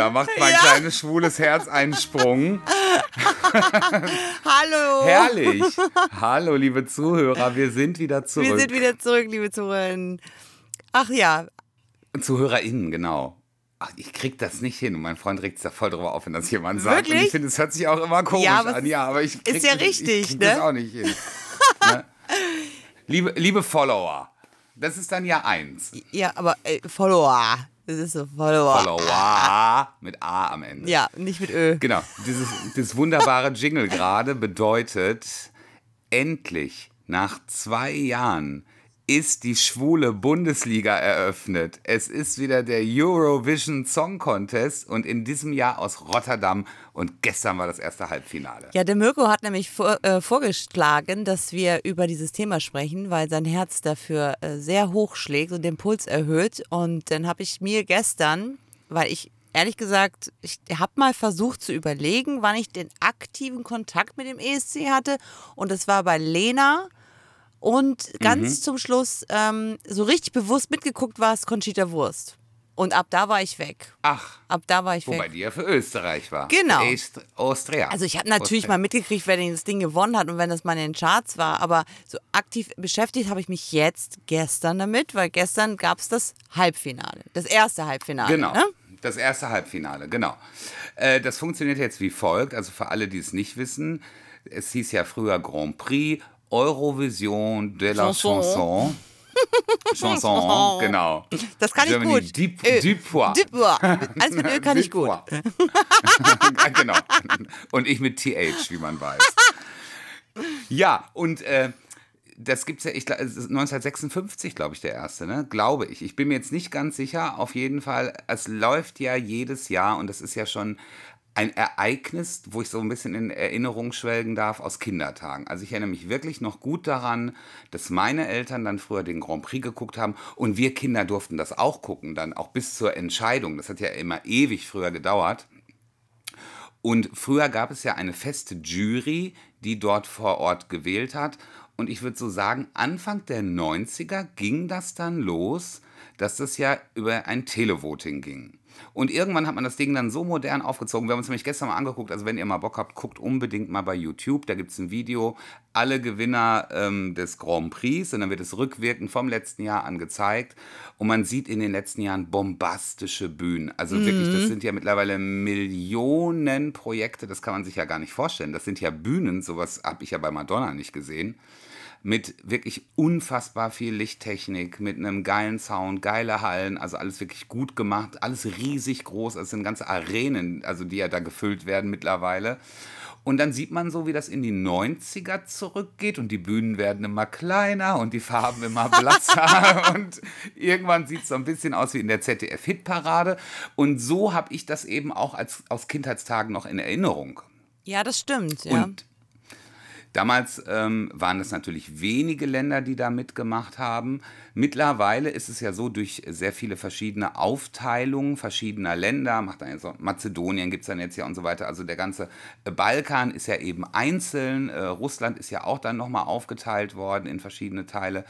Da macht mein ja. kleines schwules Herz einen Sprung. Hallo. Herrlich. Hallo, liebe Zuhörer, wir sind wieder zurück. Wir sind wieder zurück, liebe Zuhörer. Ach ja. ZuhörerInnen, genau. Ach, ich krieg das nicht hin und mein Freund regt sich da voll drüber auf, wenn das jemand sagt. Wirklich? Und ich finde, es hört sich auch immer komisch ja, an. Ja, aber ich krieg, ist ja richtig, ich krieg ne? das auch nicht hin. ne? liebe, liebe Follower, das ist dann ja eins. Ja, aber äh, Follower. Das ist so Follower. Follower mit A am Ende. Ja, nicht mit Ö. Genau. Dieses, dieses wunderbare Jingle gerade bedeutet, endlich nach zwei Jahren ist die schwule Bundesliga eröffnet. Es ist wieder der Eurovision Song Contest und in diesem Jahr aus Rotterdam und gestern war das erste Halbfinale. Ja, der Mirko hat nämlich vor, äh, vorgeschlagen, dass wir über dieses Thema sprechen, weil sein Herz dafür äh, sehr hoch schlägt und den Puls erhöht. Und dann habe ich mir gestern, weil ich ehrlich gesagt, ich habe mal versucht zu überlegen, wann ich den aktiven Kontakt mit dem ESC hatte. Und das war bei Lena und ganz mhm. zum Schluss, ähm, so richtig bewusst mitgeguckt war es Conchita Wurst. Und ab da war ich weg. Ach. Ab da war ich wobei weg. Wobei die ja für Österreich war. Genau. Für Austria. Also ich habe natürlich Austria. mal mitgekriegt, wer das Ding gewonnen hat und wenn das mal in den Charts war. Aber so aktiv beschäftigt habe ich mich jetzt gestern damit, weil gestern gab es das Halbfinale. Das erste Halbfinale. Genau. Ne? Das erste Halbfinale, genau. Äh, das funktioniert jetzt wie folgt. Also für alle, die es nicht wissen, es hieß ja früher Grand Prix Eurovision de la Chanson. Chanson. Chanson, genau. Das kann Germany ich gut. Deep, Ö. Deep Deep Alles mit Ö kann ich gut. genau. Und ich mit TH, wie man weiß. Ja, und äh, das gibt es ja, ich, 1956, glaube ich, der erste, ne? Glaube ich. Ich bin mir jetzt nicht ganz sicher. Auf jeden Fall, es läuft ja jedes Jahr und das ist ja schon ein Ereignis, wo ich so ein bisschen in Erinnerung schwelgen darf aus Kindertagen. Also ich erinnere mich wirklich noch gut daran, dass meine Eltern dann früher den Grand Prix geguckt haben und wir Kinder durften das auch gucken, dann auch bis zur Entscheidung. Das hat ja immer ewig früher gedauert. Und früher gab es ja eine feste Jury, die dort vor Ort gewählt hat. Und ich würde so sagen, Anfang der 90er ging das dann los, dass das ja über ein Televoting ging. Und irgendwann hat man das Ding dann so modern aufgezogen. Wir haben uns nämlich gestern mal angeguckt. Also, wenn ihr mal Bock habt, guckt unbedingt mal bei YouTube. Da gibt es ein Video. Alle Gewinner ähm, des Grand Prix. Und dann wird es rückwirkend vom letzten Jahr angezeigt. Und man sieht in den letzten Jahren bombastische Bühnen. Also mhm. wirklich, das sind ja mittlerweile Millionen Projekte. Das kann man sich ja gar nicht vorstellen. Das sind ja Bühnen. Sowas habe ich ja bei Madonna nicht gesehen mit wirklich unfassbar viel Lichttechnik, mit einem geilen Sound, geile Hallen, also alles wirklich gut gemacht, alles riesig groß, es sind ganze Arenen, also die ja da gefüllt werden mittlerweile. Und dann sieht man so, wie das in die 90er zurückgeht und die Bühnen werden immer kleiner und die Farben immer blasser und irgendwann sieht es so ein bisschen aus wie in der ZDF-Hitparade. Und so habe ich das eben auch als, aus Kindheitstagen noch in Erinnerung. Ja, das stimmt. Ja. Und Damals ähm, waren es natürlich wenige Länder, die da mitgemacht haben. Mittlerweile ist es ja so, durch sehr viele verschiedene Aufteilungen verschiedener Länder, macht dann jetzt auch, Mazedonien gibt es dann jetzt ja und so weiter. Also der ganze äh, Balkan ist ja eben einzeln. Äh, Russland ist ja auch dann nochmal aufgeteilt worden in verschiedene Teile.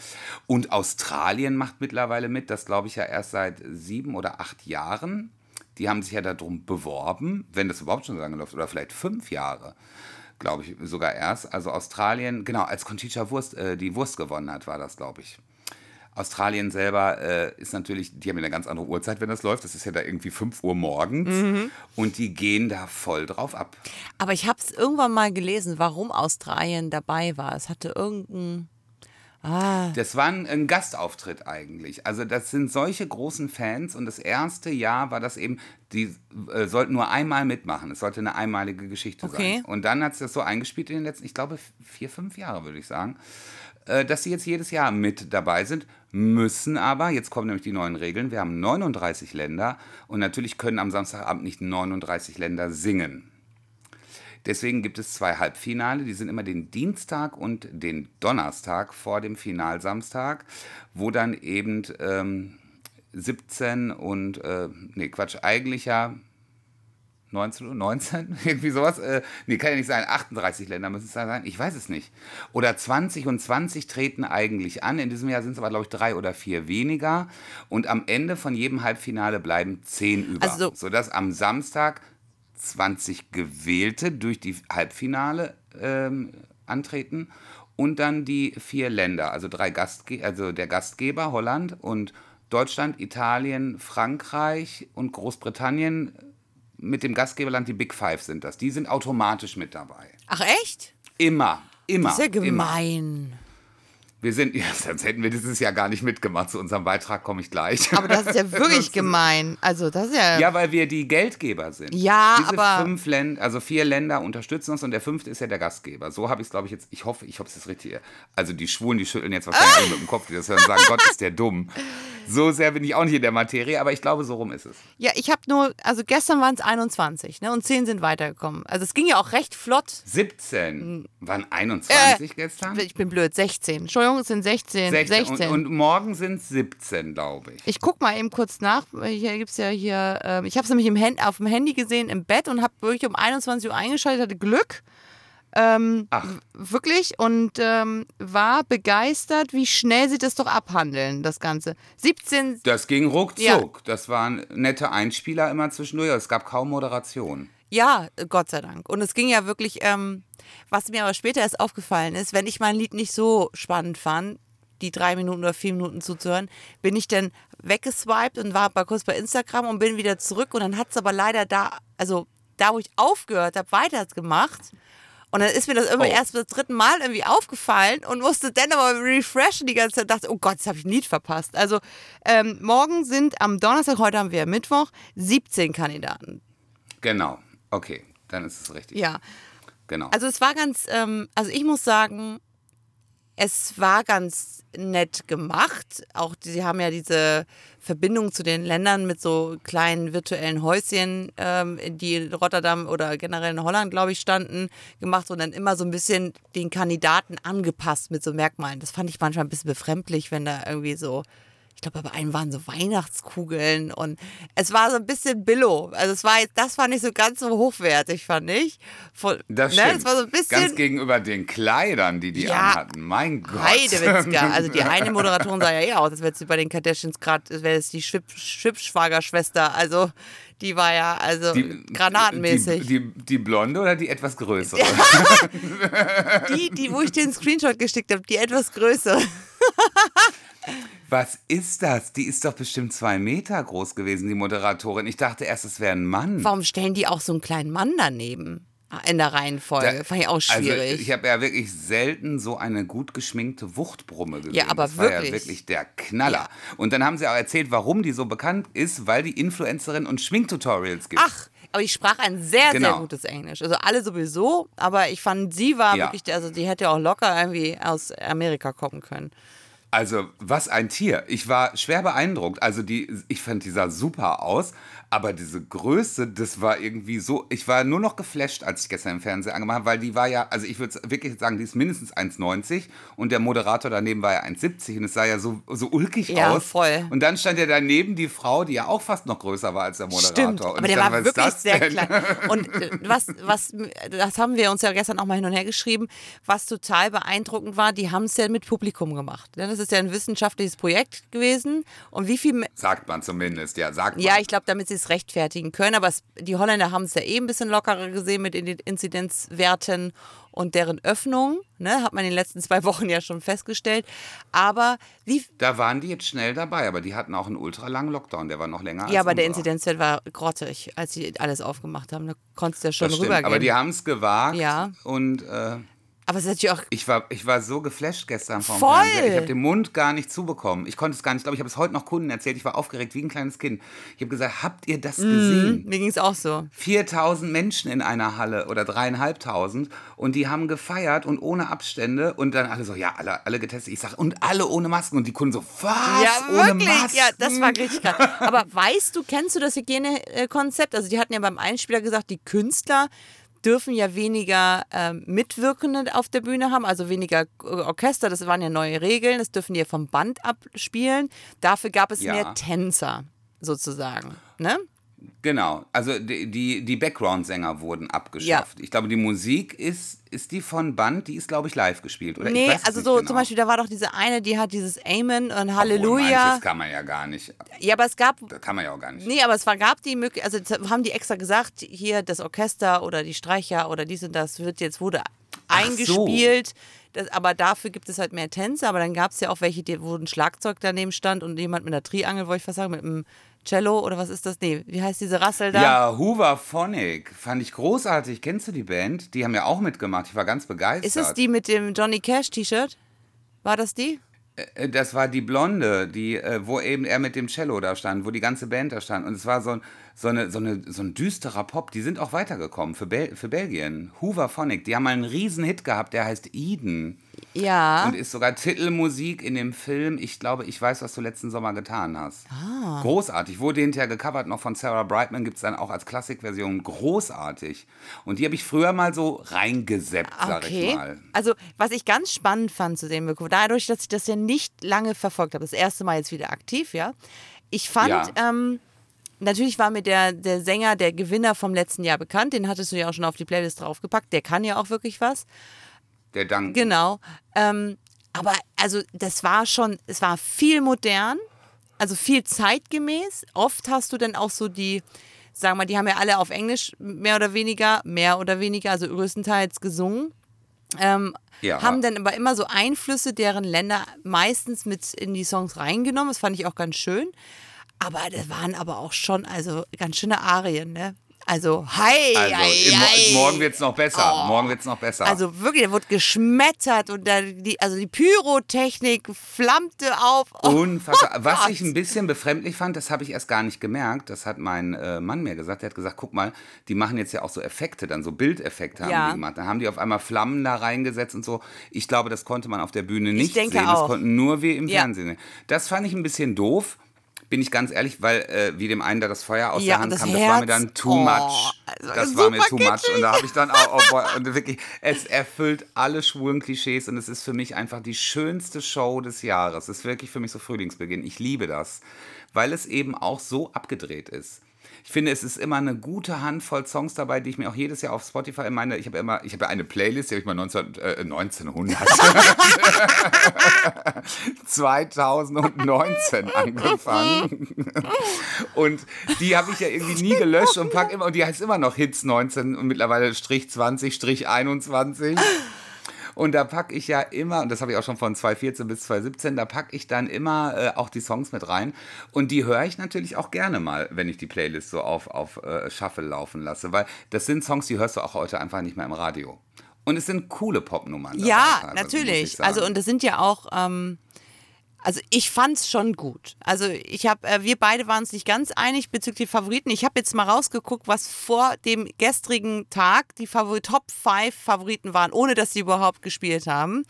Und Australien macht mittlerweile mit, das glaube ich ja erst seit sieben oder acht Jahren. Die haben sich ja darum beworben, wenn das überhaupt schon so lange läuft, oder vielleicht fünf Jahre glaube ich, sogar erst. Also Australien, genau, als Conchita Wurst äh, die Wurst gewonnen hat, war das, glaube ich. Australien selber äh, ist natürlich, die haben eine ganz andere Uhrzeit, wenn das läuft. Das ist ja da irgendwie 5 Uhr morgens. Mhm. Und die gehen da voll drauf ab. Aber ich habe es irgendwann mal gelesen, warum Australien dabei war. Es hatte irgendeinen Ah. Das war ein, ein, Gastauftritt eigentlich. Also das sind solche großen Fans und das erste Jahr war das eben, die äh, sollten nur einmal mitmachen. Es sollte eine einmalige Geschichte okay. sein. Und dann hat es das so eingespielt in den letzten, ich glaube, vier, fünf Jahre, würde ich sagen, äh, dass sie jetzt jedes Jahr mit dabei sind, müssen aber, jetzt kommen nämlich die neuen Regeln, wir haben 39 Länder und natürlich können am Samstagabend nicht 39 Länder singen. Deswegen gibt es zwei Halbfinale, die sind immer den Dienstag und den Donnerstag vor dem Finalsamstag, wo dann eben ähm, 17 und, äh, nee, Quatsch, eigentlich ja 19 Uhr, 19, irgendwie sowas. Äh, nee, kann ja nicht sein. 38 Länder müssen es da sein. Ich weiß es nicht. Oder 20 und 20 treten eigentlich an. In diesem Jahr sind es aber, glaube ich, drei oder vier weniger. Und am Ende von jedem Halbfinale bleiben zehn über. Also- sodass am Samstag 20 Gewählte durch die Halbfinale ähm, antreten und dann die vier Länder, also drei Gastge also der Gastgeber Holland und Deutschland, Italien, Frankreich und Großbritannien mit dem Gastgeberland die Big Five sind das. Die sind automatisch mit dabei. Ach echt? Immer, immer. Ist ja immer. Wir sind, ja, sonst hätten wir dieses Jahr gar nicht mitgemacht. Zu unserem Beitrag komme ich gleich. Aber das ist ja wirklich gemein. Also das ist ja. Ja, weil wir die Geldgeber sind. Ja, Diese aber- fünf Länder, also vier Länder unterstützen uns und der fünfte ist ja der Gastgeber. So habe ich es, glaube ich, jetzt. Ich hoffe, ich hoffe, es ist richtig. Also die Schwulen, die schütteln jetzt wahrscheinlich mit dem Kopf, die das hören und sagen, Gott, ist der dumm. So sehr bin ich auch nicht in der Materie, aber ich glaube, so rum ist es. Ja, ich habe nur, also gestern waren es 21, ne? Und 10 sind weitergekommen. Also es ging ja auch recht flott. 17 waren 21 gestern. Ich bin blöd, 16. Entschuldigung, es sind 16. 16. 16. Und, und morgen sind es 17, glaube ich. ich guck mal eben kurz nach. Hier gibt es ja hier, ähm, ich habe es nämlich im Hand, auf dem Handy gesehen im Bett und habe wirklich um 21 Uhr eingeschaltet, hatte Glück. Ähm, Ach. Wirklich und ähm, war begeistert, wie schnell sie das doch abhandeln, das Ganze. 17, Das ging ruckzuck. Das waren nette Einspieler immer zwischendurch. Es gab kaum Moderation. Ja, Gott sei Dank. Und es ging ja wirklich, ähm, was mir aber später erst aufgefallen ist, wenn ich mein Lied nicht so spannend fand, die drei Minuten oder vier Minuten zuzuhören, bin ich dann weggeswiped und war mal kurz bei Instagram und bin wieder zurück. Und dann hat es aber leider da, also da, wo ich aufgehört habe, weitergemacht. Und dann ist mir das irgendwie Oh. erst beim dritten Mal irgendwie aufgefallen und musste dann aber refreshen die ganze Zeit und dachte, oh Gott, jetzt habe ich ein Lied verpasst. Also ähm, morgen sind am Donnerstag, heute haben wir Mittwoch, 17 Kandidaten. Genau. Okay, dann ist es richtig. Ja, Genau. Also es war ganz, ähm, also ich muss sagen, es war ganz nett gemacht. Auch sie haben ja diese Verbindung zu den Ländern mit so kleinen virtuellen Häuschen, ähm, die in Rotterdam oder generell in Holland, glaube ich, standen, gemacht und dann immer so ein bisschen den Kandidaten angepasst mit so Merkmalen. Das fand ich manchmal ein bisschen befremdlich, wenn da irgendwie so ich glaube, bei einem waren so Weihnachtskugeln und es war so ein bisschen Billo. Also es war jetzt, das fand ich so ganz so hochwertig, fand ich. Von, das ne, stimmt. Es war so ein bisschen Ganz gegenüber den Kleidern, die die Ja. anhatten. Mein Gott. Heidewitzka. Also die eine Moderatorin sah ja eh aus, als wäre sie bei den Kardashians gerade, wäre es die Schwibschwagerschwester. Also die war ja also granatenmäßig. Die, die, die blonde oder die etwas größere? Die, die, wo ich den Screenshot geschickt habe, die etwas größer. Was ist das? Die ist doch bestimmt zwei Meter groß gewesen, die Moderatorin. Ich dachte erst, es wäre ein Mann. Warum stellen die auch so einen kleinen Mann daneben? In der Reihenfolge. Da- Fand ich auch schwierig. Also ich habe ja wirklich selten so eine gut geschminkte Wuchtbrumme gesehen. Ja, aber das war ja wirklich. wirklich der Knaller. Ja. Und dann haben sie auch erzählt, warum die so bekannt ist, weil die Influencerin und Schminktutorials gibt. Ach, aber ich sprach ein sehr, sehr Genau. gutes Englisch. Also alle sowieso, aber ich fand, sie war Ja. wirklich, also die hätte auch locker irgendwie aus Amerika kommen können. Also, was ein Tier. Ich war schwer beeindruckt. Also, die, ich fand, die sah super aus. Aber diese Größe, das war irgendwie so. Ich war nur noch geflasht, als ich gestern im Fernsehen angemacht habe, weil die war ja, also ich würde wirklich sagen, die ist mindestens 1,90 und der Moderator daneben war ja 1,70 und es sah ja so, so ulkig Ja, aus. voll. Und dann stand ja daneben die Frau, die ja auch fast noch größer war als der Moderator. Stimmt, Und aber der dachte, war wirklich sehr klein. Und äh, was, was, das haben wir uns ja gestern auch mal hin und her geschrieben, was total beeindruckend war, die haben es ja mit Publikum gemacht. Ja, Das ist ja ein wissenschaftliches Projekt gewesen. Und wie viel, Sagt man zumindest, ja, sagt man. ja, ich glaube, damit sie es rechtfertigen können, aber es, die Holländer haben es ja eh ein bisschen lockerer gesehen mit den Inzidenzwerten und deren Öffnung, ne, hat man in den letzten zwei Wochen ja schon festgestellt. Aber wie, Da waren die jetzt schnell dabei, aber die hatten auch einen ultralangen Lockdown, der war noch länger ja, aber der unserer. Inzidenzwert war grottig, als sie alles aufgemacht haben. Da konntest du ja schon Das stimmt, rübergehen. aber die haben es gewagt Ja. und äh, aber es ist natürlich auch ich, war, ich war so geflasht gestern vom Voll. Fernseher. Ich habe den Mund gar nicht zubekommen. Ich konnte es gar nicht, ich glaube, ich habe es heute noch Kunden erzählt. Ich war aufgeregt wie ein kleines Kind. Ich habe gesagt, habt ihr das gesehen? Mir ging es auch so. 4000 Menschen in einer Halle oder dreieinhalbtausend und die haben gefeiert und ohne Abstände und dann alle so, ja, alle, alle getestet. Ich sage, und alle ohne Masken und die Kunden so, was? Ja, ohne wirklich. Masken? Ja, das war richtig krass. Aber weißt du, kennst du das Hygienekonzept? Also die hatten ja beim Einspieler gesagt, die Künstler dürfen ja weniger ähm, Mitwirkende auf der Bühne haben, also weniger äh, Orchester, das waren ja neue Regeln, das dürfen die ja vom Band abspielen. Dafür gab es Ja. mehr Tänzer sozusagen. Ne? Genau, also die, die, die Background-Sänger wurden abgeschafft. Ich glaube, die Musik ist, ist die von Band, die ist, glaube ich, live gespielt. Oder Nee, also so genau. zum Beispiel, da war doch diese eine, die hat dieses Amen und Obwohl, Halleluja. manches kann man ja gar nicht. Ja, aber es gab Das kann man ja auch gar nicht. Nee, aber es war, gab die Möglichkeit, also das haben die extra gesagt, hier das Orchester oder die Streicher oder dies und das wird jetzt, wurde Ach so. Das, aber dafür gibt es halt mehr Tänze. Aber dann gab es ja auch welche, die, wo ein Schlagzeug daneben stand und jemand mit einer Triangel, wollte ich fast sagen, mit einem Cello oder was ist das? Nee, wie heißt diese Rassel da? Ja, Hoover Phonic fand ich großartig. Kennst du die Band? Die haben ja auch mitgemacht. Ich war ganz begeistert. Ist es die mit dem Johnny Cash T-Shirt? War das die? Äh, Das war die Blonde, die, äh, wo eben er mit dem Cello da stand, wo die ganze Band da stand. Und es war so ein, so eine, so eine, so ein düsterer Pop. Die sind auch weitergekommen für, Bel für Belgien. Hoover Phonic, die haben mal einen riesen Hit gehabt, der heißt Eden. Ja. Und ist sogar Titelmusik in dem Film Ich glaube, ich weiß, was du letzten Sommer getan hast. Ah. Großartig. Wurde hinterher gecovert noch von Sarah Brightman, gibt es dann auch als Klassikversion. Großartig. Und die habe ich früher mal so reingeseppt, sag ich mal. Also, was ich ganz spannend fand zu dem Mirko, dadurch, dass ich das ja nicht lange verfolgt habe, das erste Mal jetzt wieder aktiv, ja. Ich fand, Ja. ähm, natürlich war mir der, der Sänger, der Gewinner vom letzten Jahr bekannt, den hattest du ja auch schon auf die Playlist draufgepackt, der kann ja auch wirklich was. Der Dank. Genau. Ähm, aber also, das war schon, es war viel modern, also viel zeitgemäß. Oft hast du dann auch so die, sagen wir mal, die haben ja alle auf Englisch mehr oder weniger, mehr oder weniger, also größtenteils gesungen. Ähm, Ja. Haben dann aber immer so Einflüsse deren Länder meistens mit in die Songs reingenommen. Das fand ich auch ganz schön. Aber das waren aber auch schon also ganz schöne Arien, ne? Also, hi, Also, hi, hi. morgen wird es noch besser. Oh. Morgen wird es noch besser. Also wirklich, da wurde geschmettert und da die, also die Pyrotechnik flammte auf. Oh, Unfassbar. Was Gott. ich ein bisschen befremdlich fand, das habe ich erst gar nicht gemerkt, das hat mein äh, Mann mir gesagt. Der hat gesagt, guck mal, die machen jetzt ja auch so Effekte, dann so Bildeffekte haben Ja. die gemacht. Dann haben die auf einmal Flammen da reingesetzt und so. Ich glaube, das konnte man auf der Bühne nicht denke sehen. auch. Das konnten nur wir im Ja. Fernsehen sehen. Das fand ich ein bisschen doof. Bin ich ganz ehrlich, weil äh, wie dem einen da das Feuer aus Ja, der Hand das kam, das war mir Herz. dann too Oh, much. also Das war mir too much. Und da habe ich dann auch, oh boy, und wirklich, es erfüllt alle schwulen Klischees und es ist für mich einfach die schönste Show des Jahres. Es ist wirklich für mich so Frühlingsbeginn. Ich liebe das, weil es eben auch so abgedreht ist. Ich finde, es ist immer eine gute Handvoll Songs dabei, die ich mir auch jedes Jahr auf Spotify in meine, ich habe immer, ich habe eine Playlist, die habe ich mal 19, äh, 1900, 2019 angefangen. Und die habe ich ja irgendwie nie gelöscht und pack immer, und die heißt immer noch Hits 19 und mittlerweile Strich 20, Strich 21. Und da packe ich ja immer, und das habe ich auch schon von 2014 bis 2017, da packe ich dann immer äh, auch die Songs mit rein. Und die höre ich natürlich auch gerne mal, wenn ich die Playlist so auf, auf äh, Shuffle laufen lasse. Weil das sind Songs, die hörst du auch heute einfach nicht mehr im Radio. Und es sind coole Popnummern. ja, natürlich. sagen. Also und das sind ja auch, ähm, also ich fand's schon gut. Also ich habe, äh, wir beide waren uns nicht ganz einig bezüglich Favoriten. Ich habe jetzt mal rausgeguckt, was vor dem gestrigen Tag die Favori Top 5 Favoriten waren, ohne dass sie überhaupt gespielt haben.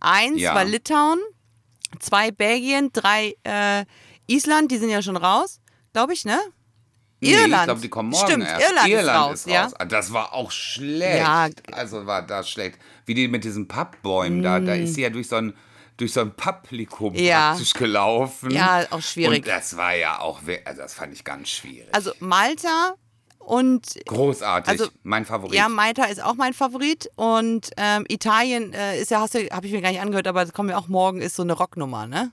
Eins Ja. war Litauen, zwei Belgien, drei äh, Island, die sind ja schon raus, glaube ich, ne? Nee, Irland. Ich glaube, die kommen morgen Stimmt, erst. Irland ist raus, ja. Ah, Das war auch schlecht. Ja. Also war das schlecht. Wie die mit diesen Pappbäumen da, da ist sie ja durch so ein durch so ein Publikum. Ja. praktisch gelaufen. Ja, auch schwierig. Und das war ja auch, also das fand ich ganz schwierig. Also Malta und Großartig, also, mein Favorit. Ja, Malta ist auch mein Favorit und ähm, Italien äh, ist ja, hast du, habe ich mir gar nicht angehört, aber das kommen wir auch morgen, ist so eine Rocknummer, ne?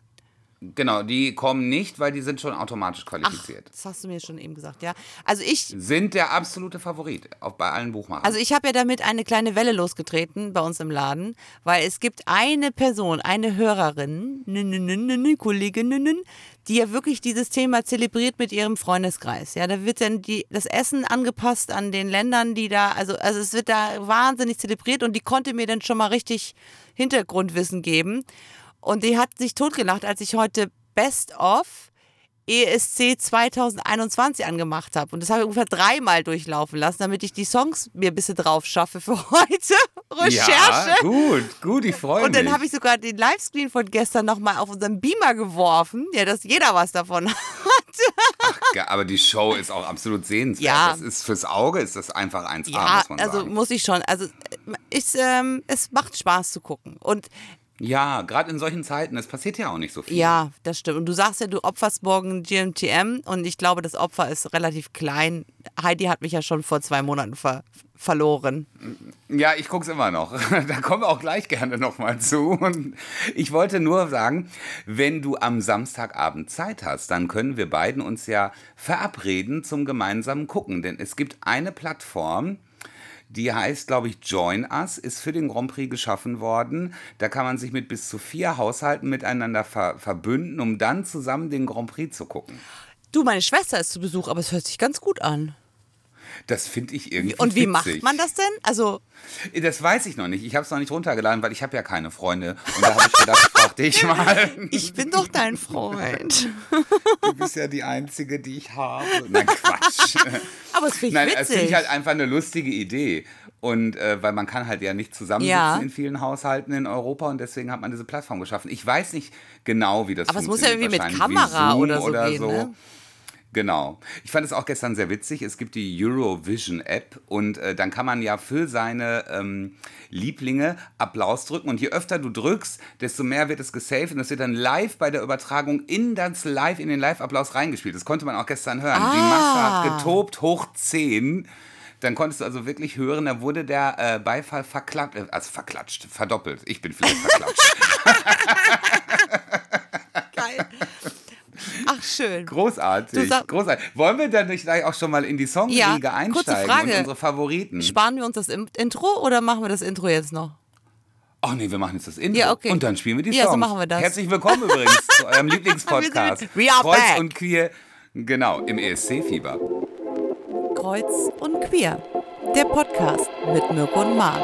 Genau, die kommen nicht, weil die sind schon automatisch qualifiziert. Das hast du mir schon eben gesagt, ja. Also ich, Sind der absolute Favorit, auch bei allen Buchmachern. also ich habe ja damit eine kleine Welle losgetreten bei uns im Laden, weil es gibt eine Person, eine Hörerin, nü, Kollegin, die ja wirklich dieses Thema zelebriert mit ihrem Freundeskreis. Ja, da wird dann die, das Essen angepasst an den Ländern, die da, also, also es wird da wahnsinnig zelebriert und die konnte mir dann schon mal richtig Hintergrundwissen geben. Und die hat sich totgelacht, als ich heute Best of ESC 2021 angemacht habe. Und das habe ich ungefähr dreimal durchlaufen lassen, damit ich die Songs mir ein bisschen drauf schaffe für heute. Recherche. Ja, gut, gut, ich freue mich. Und dann habe ich sogar den Livescreen von gestern nochmal auf unseren Beamer geworfen, ja, dass jeder was davon hat. Ja, aber die Show ist auch absolut sehenswert. Ja. Das ist fürs Auge ist das einfach 1A, Ja, muss man also sagen. muss ich schon. Also ich, ähm, es macht Spaß zu gucken. Und Ja, gerade in solchen Zeiten, es passiert ja auch nicht so viel. Ja, das stimmt. Und du sagst ja, du opferst morgen GMTM und ich glaube, das Opfer ist relativ klein. Heidi hat mich ja schon vor zwei Monaten ver verloren. Ja, ich gucke es immer noch. Da kommen wir auch gleich gerne nochmal zu. Und ich wollte nur sagen, wenn du am Samstagabend Zeit hast, dann können wir beiden uns ja verabreden zum gemeinsamen Gucken. Denn es gibt eine Plattform, die heißt, glaube ich, Join Us, ist für den Grand Prix geschaffen worden. Da kann man sich mit bis zu vier Haushalten miteinander ver verbünden, um dann zusammen den Grand Prix zu gucken. Du, meine Schwester ist zu Besuch, aber es hört sich ganz gut an. Das finde ich irgendwie Und wie witzig. macht man das denn? Also, Das weiß ich noch nicht. Ich habe es noch nicht runtergeladen, weil ich habe ja keine Freunde. Und da habe ich gedacht, ich frage dich mal. ich bin doch dein Freund. Du bist ja die Einzige, die ich habe. Nein, Quatsch. Aber es finde ich Nein, das witzig. finde ich halt einfach eine lustige Idee. Und äh, weil man kann halt ja nicht zusammensitzen Ja. in vielen Haushalten in Europa und deswegen hat man diese Plattform geschaffen. Ich weiß nicht genau, wie das Aber es muss ja funktioniert. irgendwie mit Kamera oder so gehen, ne? Genau. Ich fand es auch gestern sehr witzig. Es gibt die Eurovision App und äh, dann kann man ja für seine ähm, Lieblinge Applaus drücken und je öfter du drückst, desto mehr wird es gesaved und das wird dann live bei der Übertragung in das Live, in den Live-Applaus reingespielt. Das konnte man auch gestern hören. Die Masse Ah. hat getobt hoch 10. Dann konntest du also wirklich hören, da wurde der äh, Beifall verklatscht, äh, also verklatscht, verdoppelt. Ich bin vielleicht verklatscht. Schön. Großartig, sag- großartig. Wollen wir dann nicht gleich auch schon mal in die Songliga Ja, kurze einsteigen Frage. und unsere Favoriten? Sparen wir uns das Intro oder machen wir das Intro jetzt noch? Ach nee, wir machen jetzt das Intro. Ja, okay. Und dann spielen wir die Ja, so Songs. machen wir das. Herzlich willkommen übrigens zu eurem Lieblingspodcast. We are Kreuz back. und Queer. Genau, im ESC-Fieber. Kreuz und Queer. Der Podcast mit Mirko und Marc.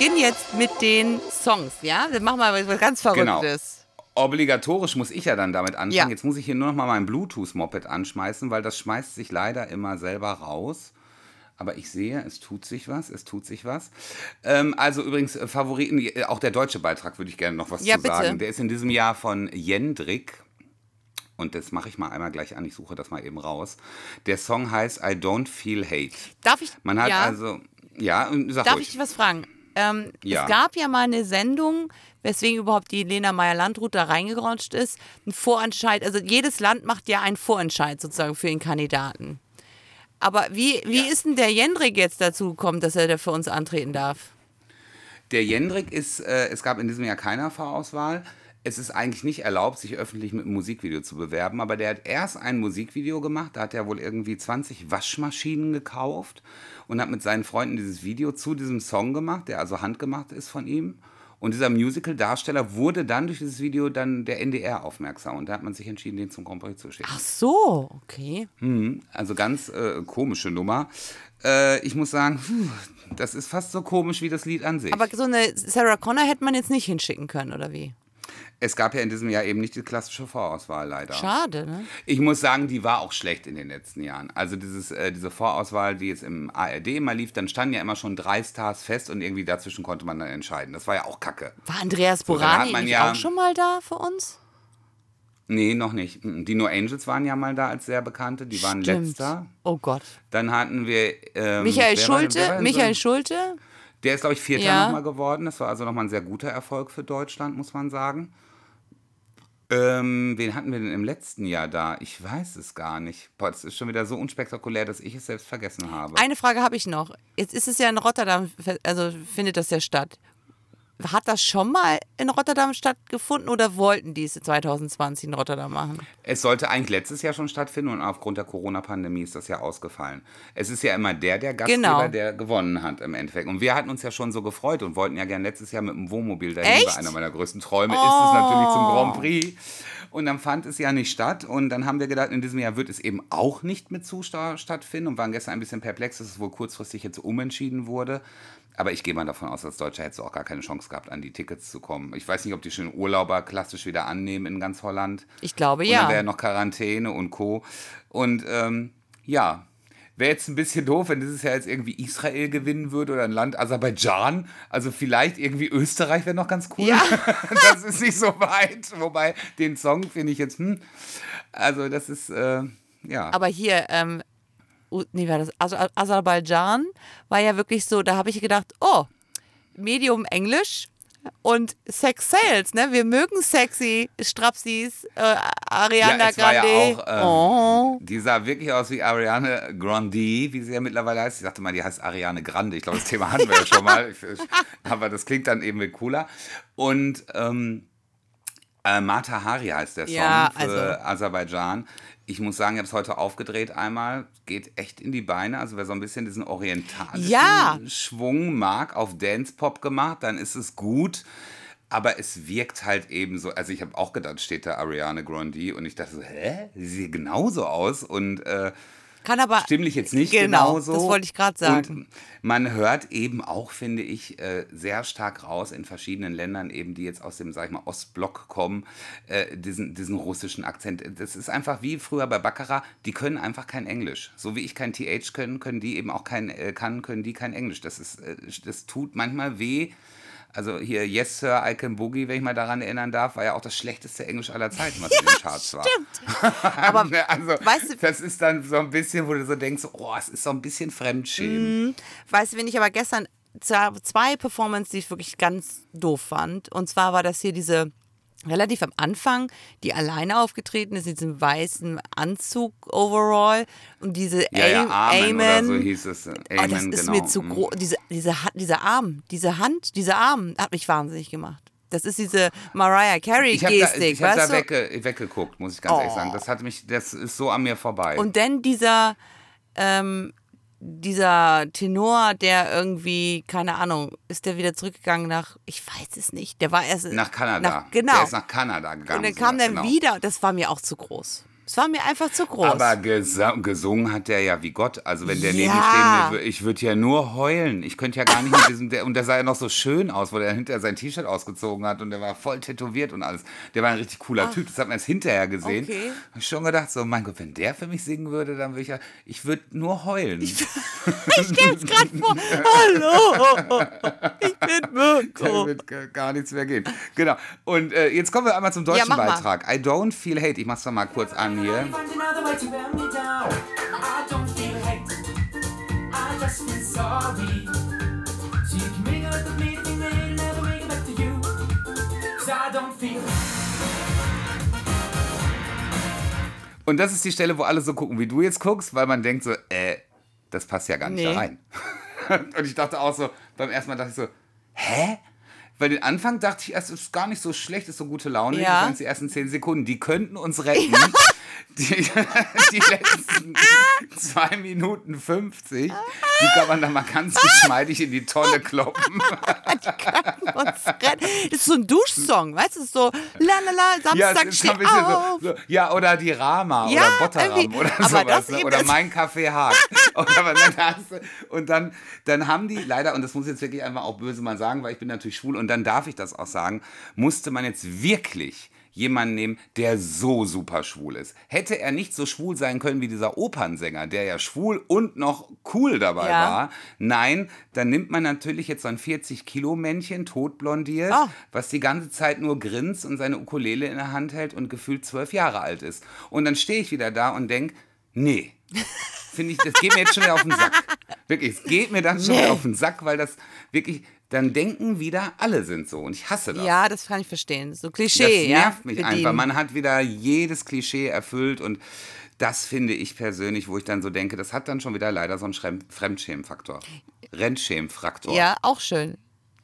Beginnen jetzt mit den Songs, ja? Wir machen mal was ganz Genau. Verrücktes. Obligatorisch muss ich ja dann damit anfangen. Ja. Jetzt muss ich hier nur noch mal mein Bluetooth-Moped anschmeißen, weil das schmeißt sich leider immer selber raus. Aber ich sehe, es tut sich was, es tut sich was. Ähm, also übrigens, äh, Favoriten, äh, auch der deutsche Beitrag würde ich gerne noch was Ja, zu bitte. sagen. Der ist in diesem Jahr von Jendrik. Und das mache ich mal einmal gleich an, ich suche das mal eben raus. Der Song heißt I Don't Feel Hate. Darf ich, Man hat ja, also, ja, sag darf ruhig. ich dich was fragen? Ähm, Ja. Es gab ja mal eine Sendung, weswegen überhaupt die Lena Meyer-Landrut da reingerutscht ist. Ein Vorentscheid, also jedes Land macht ja einen Vorentscheid sozusagen für den Kandidaten. Aber wie, wie ist denn der Jendrik jetzt dazu gekommen, dass er da für uns antreten darf? Der Jendrik ist, äh, es gab in diesem Jahr keine Vorauswahl. Es ist eigentlich nicht erlaubt, sich öffentlich mit einem Musikvideo zu bewerben, aber der hat erst ein Musikvideo gemacht, da hat er wohl irgendwie 20 Waschmaschinen gekauft und hat mit seinen Freunden dieses Video zu diesem Song gemacht, der also handgemacht ist von ihm. Und dieser Musical-Darsteller wurde dann durch dieses Video dann der NDR aufmerksam und da hat man sich entschieden, den zum Grand Prix zu schicken. Ach so, okay. Mhm, Also ganz äh, komische Nummer. Äh, ich muss sagen, das ist fast so komisch wie das Lied an sich. Aber so eine Sarah Connor hätte man jetzt nicht hinschicken können, oder wie? Es gab ja in diesem Jahr eben nicht die klassische Vorauswahl, leider. Schade, ne? Ich muss sagen, die war auch schlecht in den letzten Jahren. Also dieses, äh, diese Vorauswahl, die jetzt im ARD immer lief, dann standen ja immer schon drei Stars fest und irgendwie dazwischen konnte man dann entscheiden. Das war ja auch kacke. War Andreas Borani nicht ja- auch schon mal da für uns? Nee, noch nicht. Mm, Die No Angels waren ja mal da als sehr bekannte, die waren Stimmt. letzter. Oh Gott. Dann hatten wir. Ähm, Michael war- Schulte, war denn Michael so? Schulte, Der ist, glaube ich, Vierter Ja. nochmal geworden. Das war also nochmal ein sehr guter Erfolg für Deutschland, muss man sagen. Ähm, wen hatten wir denn im letzten Jahr da? Ich weiß es gar nicht. Boah, das ist schon wieder so unspektakulär, dass ich es selbst vergessen habe. Eine Frage habe ich noch. Jetzt ist es ja in Rotterdam, also findet das ja statt. Hat das schon mal in Rotterdam stattgefunden oder wollten die es 2020 in Rotterdam machen? Es sollte eigentlich letztes Jahr schon stattfinden und aufgrund der Corona-Pandemie ist das ja ausgefallen. Es ist ja immer der, der Gastgeber, Genau. der gewonnen hat im Endeffekt. Und wir hatten uns ja schon so gefreut und wollten ja gern letztes Jahr mit dem Wohnmobil dahin. Echt? War einer meiner größten Träume ist es natürlich zum Grand Prix. Und dann fand es ja nicht statt. Und dann haben wir gedacht, in diesem Jahr wird es eben auch nicht mit Zuschauer stattfinden und waren gestern ein bisschen perplex, dass es wohl kurzfristig jetzt umentschieden wurde. Aber ich gehe mal davon aus, als Deutscher hättest du auch gar keine Chance gehabt, an die Tickets zu kommen. Ich weiß nicht, ob die schon Urlauber klassisch wieder annehmen in ganz Holland. Ich glaube Und dann wäre ja. noch Quarantäne und Co. Und ähm, ja, wäre jetzt ein bisschen doof, wenn dieses Jahr jetzt irgendwie Israel gewinnen würde oder ein Land Aserbaidschan. Also vielleicht irgendwie Österreich wäre noch ganz cool. Ja. das ist nicht so weit. Wobei den Song finde ich jetzt, hm, also das ist, äh, ja. Aber hier, ähm, nee, war das also Aserbaidschan war ja wirklich so, da habe ich gedacht, oh, Medium Englisch und Sex Sales, ne? Wir mögen sexy Strapsis, äh, Ariana ja, es war ja Grande. auch, ähm, oh. die sah wirklich aus wie Ariane Grande, wie sie ja mittlerweile heißt. Ich dachte mal, die heißt Ariane Grande. Ich glaube, das Thema hatten wir ja schon mal. Ich, ich, aber das klingt dann eben cooler. Und ähm, äh, Mata Hari heißt der Song Ja, für also- Aserbaidschan. Ich muss sagen, ich habe es heute aufgedreht einmal. Geht echt in die Beine. Also wer so ein bisschen diesen orientalischen Ja. Schwung mag, auf Dance Pop gemacht, dann ist es gut. Aber es wirkt halt eben so, also ich habe auch gedacht, steht da Ariane Grande und ich dachte so, hä? Sie sieht genauso aus und äh, Kann aber stimmlich jetzt nicht Genau, genauso. das wollte ich gerade sagen. Und man hört eben auch, finde ich, äh, sehr stark raus in verschiedenen Ländern eben, die jetzt aus dem, sag ich mal, Ostblock kommen, äh, diesen, diesen russischen Akzent. Das ist einfach wie früher bei Baccarat, die können einfach kein Englisch. So wie ich kein TH können, können die eben auch kein, äh, kann, können die kein Englisch. Das ist, das tut manchmal weh. Also hier Yes Sir, I Can Boogie, wenn ich mal daran erinnern darf, war ja auch das schlechteste Englisch aller Zeiten, was in den Charts war. Aber also, weißt du- das ist dann so ein bisschen, wo du so denkst, oh, es ist so ein bisschen Fremdschämen. Weißt du, wenn ich aber gestern zwei Performances, die ich wirklich ganz doof fand. Und zwar war das hier diese relativ am Anfang, die alleine aufgetreten ist, in diesem weißen Anzug overall und diese Ja, ja, Am- Amen, oder Amen. so hieß es. Oh, Amen, das ist genau. mir zu Mhm. groß. Diese, diese, dieser Arm, diese Hand, dieser Arm hat mich wahnsinnig gemacht. Das ist diese Mariah Ich habe da, Carey-Gestik, ich hab da wegge weggeguckt, muss ich ganz ehrlich sagen. Das hat mich, das ist so an mir vorbei. Und dann dieser, ähm, dieser Tenor, der irgendwie, keine Ahnung, ist der wieder zurückgegangen nach, ich weiß es nicht, der war erst nach Kanada. Nach, genau. Der ist nach Kanada gegangen. und dann kam der genau. wieder, das war mir auch zu groß. Es war mir einfach zu groß. Aber gesungen hat der ja wie Gott. Also wenn der neben mir Ja. stehen würde, ich würde ja nur heulen. Ich könnte ja gar nicht mit diesem, der, und der sah ja noch so schön aus, wo der hinterher sein T-Shirt ausgezogen hat und der war voll tätowiert und alles. Der war ein richtig cooler Typ. Das hat man erst hinterher gesehen. Okay. Hab ich schon gedacht, so mein Gott, wenn der für mich singen würde, dann würde ich ja, ich würde nur heulen. ich stelle es gerade vor. Hallo, ich bin Mirko. wird gar- nichts mehr gehen. Genau. Und äh, jetzt kommen wir einmal zum deutschen mal. Beitrag. I don't feel hate. Ich mach's doch mal kurz an feel Und das ist die Stelle, wo alle so gucken, wie du jetzt guckst, weil man denkt so, äh, das passt ja gar nicht Nee. da rein. Und ich dachte auch so, beim ersten Mal dachte ich so, hä? Weil den Anfang dachte ich erst, es ist gar nicht so schlecht, ist so gute Laune. Ja. Das die ersten zehn Sekunden, die könnten uns retten. Die, die letzten 2 Minuten 50, die kann man dann mal ganz geschmeidig in die Tonne kloppen. Uns retten. Das ist so ein Duschsong, weißt du? So, la la la, Ja, Samstag es ist steh so ein bisschen auf. so, so. Ja, oder die Rama Ja, oder Botteram irgendwie. oder sowas. Ne? Oder mein Kaffee Haag. was dann und dann, dann haben die leider, und das muss ich jetzt wirklich einfach auch böse mal sagen, weil ich bin natürlich schwul und dann darf ich das auch sagen, musste man jetzt wirklich jemanden nehmen, der so super schwul ist. Hätte er nicht so schwul sein können wie dieser Opernsänger, der ja schwul und noch cool dabei Ja. war. Nein, dann nimmt man natürlich jetzt so ein 40-Kilo-Männchen, totblondiert, Ah. was die ganze Zeit nur grinst und seine Ukulele in der Hand hält und gefühlt zwölf Jahre alt ist. Und dann stehe ich wieder da und denke, nee, finde ich, das geht mir jetzt schon wieder auf den Sack. Wirklich, es geht mir dann schon Nee. wieder auf den Sack, weil das wirklich, dann denken wieder, alle sind so und ich hasse das. Ja, das kann ich verstehen. So das Klischee, ja. nervt mich bedienen. einfach. Man hat wieder jedes Klischee erfüllt und das finde ich persönlich, wo ich dann so denke, das hat dann schon wieder leider so einen Fremdschämfaktor. Rentschämfaktor. Ja, auch schön.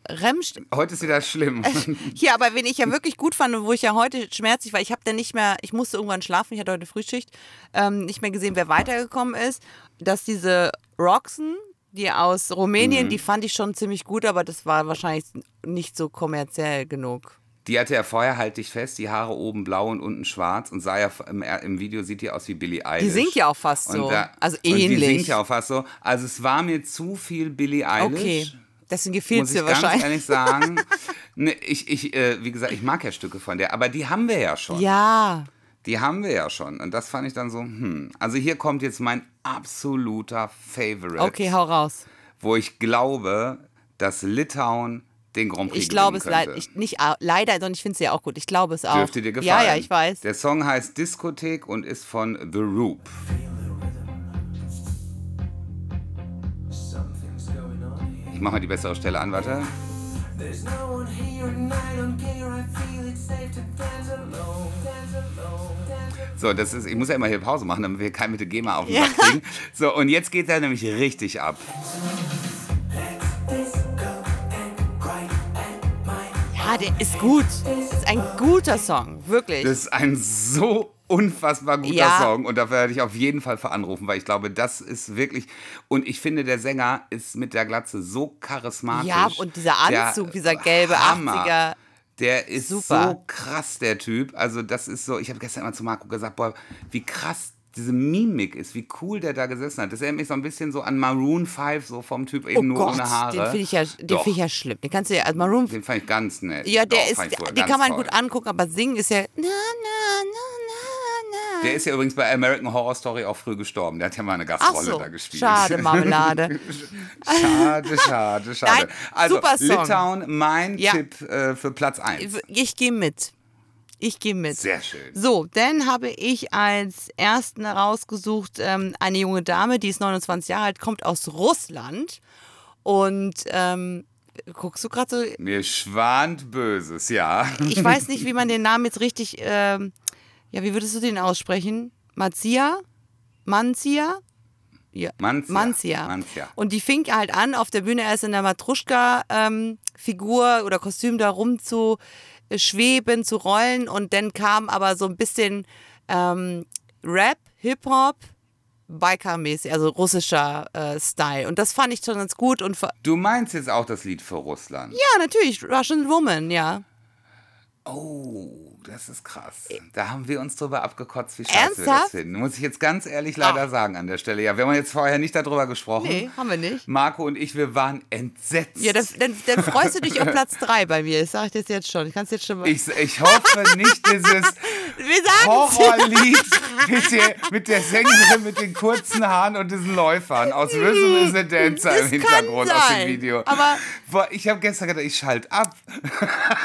Remst Heute ist wieder schlimm. Hier, aber wen ich ja wirklich gut fand und wo ich ja heute schmerzlich war, ich habe dann nicht mehr, ich musste irgendwann schlafen, ich hatte heute Frühschicht, ähm, nicht mehr gesehen, wer weitergekommen ist, dass diese Roxen, die aus Rumänien, Mhm. die fand ich schon ziemlich gut, aber das war wahrscheinlich nicht so kommerziell genug. Die hatte ja vorher, halt dich fest, die Haare oben blau und unten schwarz und sah ja im, im Video sieht die aus wie Billie Eilish. Die singt ja auch fast so. Da, also Und die ähnlich. singt ja auch fast so. Also es war mir zu viel Billie Eilish. Okay, deswegen gefiel Muss es ich dir ganz wahrscheinlich. ehrlich sagen. ich, ich, äh, wie gesagt, ich mag ja Stücke von der, aber die haben wir ja schon. Ja, Die haben wir ja schon. Und das fand ich dann so, hm. Also hier kommt jetzt mein absoluter Favorite. Okay, hau raus. Wo ich glaube, dass Litauen den Grand Prix Ich glaube es könnte. leider, ich, nicht leider, sondern ich finde es ja auch gut. Ich glaube es auch. Dürfte dir gefallen. Ja, ja, ich weiß. Der Song heißt Diskothek und ist von The Roop. Ich mache mal die bessere Stelle an, warte. There's no one here and I don't care. I feel it's safe to dance alone. Dance alone. Dance alone. So, das ist, ich muss ja immer hier Pause machen, damit wir kein mit der GEMA auf den Ja. Sack kriegen. So, und jetzt geht er nämlich richtig ab. Let's go and cry at my Ja, der ist gut. Das ist ein guter Song, wirklich. Das ist ein so unfassbar guter Ja. Song und dafür werde ich auf jeden Fall veranrufen, weil ich glaube, das ist wirklich und ich finde, der Sänger ist mit der Glatze so charismatisch. Ja, und dieser Anzug, dieser gelbe Hammer. 80er. Der ist Super. so krass, der Typ. Also, das ist so, ich habe gestern mal zu Marco gesagt, boah, wie krass diese Mimik ist, wie cool der da gesessen hat. Das erinnert mich so ein bisschen so an Maroon 5, so vom Typ eben oh nur Gott, ohne Haare. den finde ich, ja, den find ich ja schlimm. Den kannst du ja, also Maroon den fand ich ganz nett. Ja, der Doch, ist, den kann man toll. gut angucken, aber singen ist ja. Na, na, na, na, na. Der ist ja übrigens bei American Horror Story auch früh gestorben. Der hat ja mal eine Gastrolle so, da gespielt. schade, Marmelade. schade, schade, schade. Nein, also, super Song. Litauen, mein Ja. Tipp äh, für Platz 1. Ich gehe mit. Ich gehe mit. Sehr schön. So, dann habe ich als ersten rausgesucht ähm, eine junge Dame, die ist 29 Jahre alt, kommt aus Russland und ähm, guckst du gerade so, Mir schwant Böses, ja. ich weiß nicht, wie man den Namen jetzt richtig, ähm, ja, wie würdest du den aussprechen? Mazia? Manzia? Ja. Manzia. Manzia. Manzia. Und die fing halt an, auf der Bühne erst in der Matruschka-Figur oder Kostüm da rum zu äh, schweben, zu rollen. Und dann kam aber so ein bisschen ähm, Rap, Hip-Hop, Biker-mäßig, also russischer äh, Style. Und das fand ich schon ganz gut. Und Du meinst jetzt auch das Lied für Russland? ja, natürlich, Russian Woman, ja. Oh, das ist krass. Da haben wir uns drüber abgekotzt, wie scheiße wir das Ernsthaft? finden. Muss ich jetzt ganz ehrlich leider sagen an der Stelle. Ja, wir haben jetzt vorher nicht darüber gesprochen. Nee, haben wir nicht. Marco und ich, wir waren entsetzt. Ja, dann, dann, dann freust du dich auf Platz 3 bei mir. Das sage ich das jetzt schon. Ich kann es jetzt schon mal. ich, ich hoffe nicht dieses wir sagen Horrorlied mit der, mit der Sängerin mit den kurzen Haaren und diesen Läufern aus Rhythm is a Dancer Das im Hintergrund aus dem Video. aber- Boah, ich habe gestern gedacht, ich schalte ab.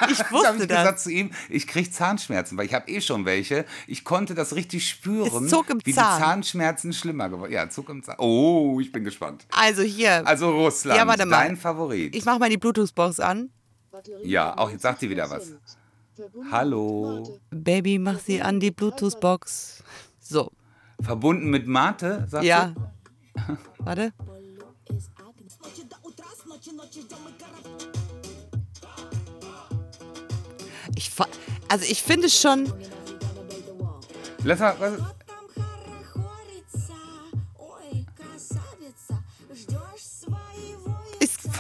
Ich Da habe wusste ich das. gesagt zu ihm, ich kriege Zahnschmerzen, weil ich habe eh schon welche. Ich konnte das richtig spüren, Es zog im wie Zahn. die Zahnschmerzen schlimmer geworden Ja, Zug im Zahn. Oh, ich bin gespannt. Also hier, Also Russland, Ja, warte mal. dein Favorit. ich mache mal die Bluetooth-Box an. Ja, auch jetzt sagt die wieder was. Hallo. Baby, mach sie an die Bluetooth-Box. So, Verbunden mit Mate, sagt ja. Warte. Ich, fa- also ich finde schon. Lass mal,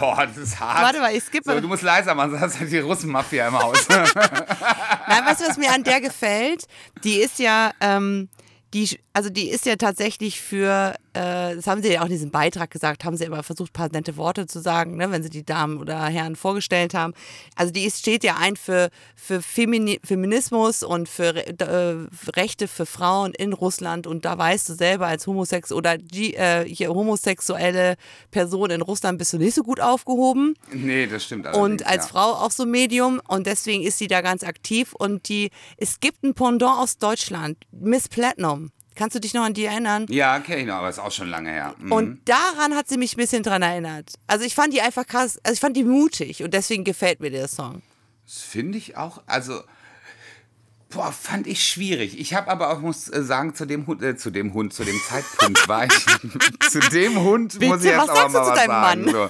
boah, das ist hart. Warte mal, ich skippe. So, du musst leiser machen, sonst hast du die Russenmafia im Haus. nein, weißt du, was mir an der gefällt? Die ist ja, ähm, die, also die ist ja tatsächlich für, äh, das haben sie ja auch in diesem Beitrag gesagt, haben sie immer versucht, ein paar nette Worte zu sagen, ne, wenn sie die Damen oder Herren vorgestellt haben. Also die steht ja ein für, für Femini Feminismus und für äh, Rechte für Frauen in Russland. Und da weißt du selber als Homosex oder G, äh, hier homosexuelle Person in Russland bist du nicht so gut aufgehoben. nee, das stimmt Und als ja. Frau auch so Medium und deswegen ist sie da ganz aktiv. Und die, es gibt ein Pendant aus Deutschland, Miss Platinum. Kannst du dich noch an die erinnern? Ja, kenne ich noch, aber ist auch schon lange her. Mhm. Und daran hat sie mich ein bisschen dran erinnert. Also ich fand die einfach krass, also ich fand die mutig und deswegen gefällt mir der Song. Das finde ich auch, also, boah, fand ich schwierig. Ich habe aber auch, muss äh, sagen, zu dem Hund, äh, zu dem Hund, zu dem Zeitpunkt war ich, zu dem Hund muss ich Bitte, jetzt du mal zu was deinem sagen. So.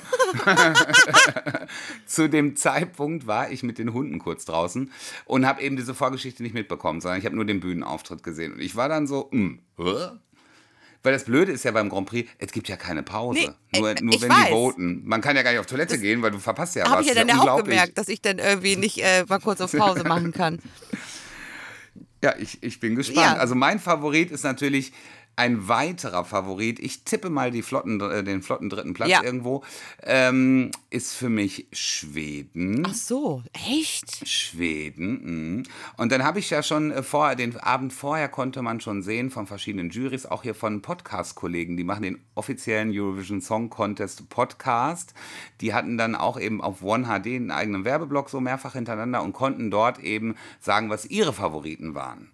zu dem Zeitpunkt war ich mit den Hunden kurz draußen und habe eben diese Vorgeschichte nicht mitbekommen, sondern ich habe nur den Bühnenauftritt gesehen. Und ich war dann so, hm, hä? Weil das Blöde ist ja beim Grand Prix, es gibt ja keine Pause. Nee, nur äh, nur ich wenn weiß. die voten. Man kann ja gar nicht auf Toilette gehen, weil du verpasst ja was. Habe ich ja Das dann ja auch gemerkt, dass ich dann irgendwie nicht äh, mal kurz auf Pause machen kann. Ja, ich, ich bin gespannt. Ja. Also mein Favorit ist natürlich ein weiterer Favorit, ich tippe mal die flotten, äh, den flotten dritten Platz Ja. irgendwo, ähm, ist für mich Schweden. Ach so, echt? Schweden. mhm. Und dann habe ich ja schon äh, vorher, den Abend vorher konnte man schon sehen von verschiedenen Juries, auch hier von Podcast-Kollegen, die machen den offiziellen Eurovision Song Contest Podcast. Die hatten dann auch eben auf One HD einen eigenen Werbeblock so mehrfach hintereinander und konnten dort eben sagen, was ihre Favoriten waren.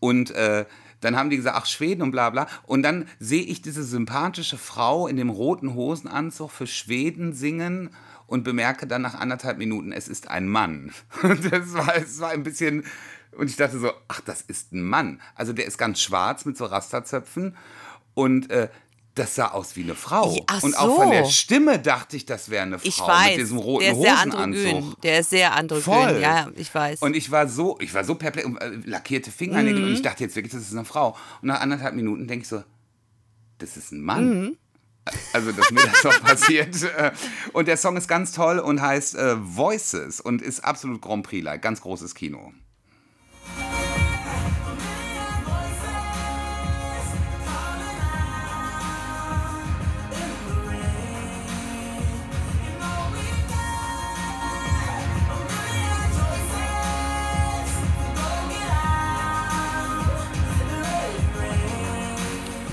Und äh, dann haben die gesagt, ach Schweden und bla bla. Und dann sehe ich diese sympathische Frau in dem roten Hosenanzug für Schweden singen und bemerke dann nach anderthalb Minuten, es ist ein Mann. Und das war, es war ein bisschen, und ich dachte so, ach, das ist ein Mann. Also der ist ganz schwarz mit so Rasterzöpfen und äh, das sah aus wie eine Frau. Ach und auch von der so. Stimme dachte ich, das wäre eine Frau Ich weiß. mit diesem roten der ist sehr androgyn. Der ist sehr androgyn. Voll. Ja, ich weiß. Und ich war so, ich war so perplex, und, äh, lackierte Fingernägel Mhm. und ich dachte jetzt wirklich, das ist eine Frau. Und nach anderthalb Minuten denke ich so, das ist ein Mann. Mhm. Also, dass mir das auch passiert. Äh, Und der Song ist ganz toll und heißt äh, Voices und ist absolut Grand Prix-like, ganz großes Kino.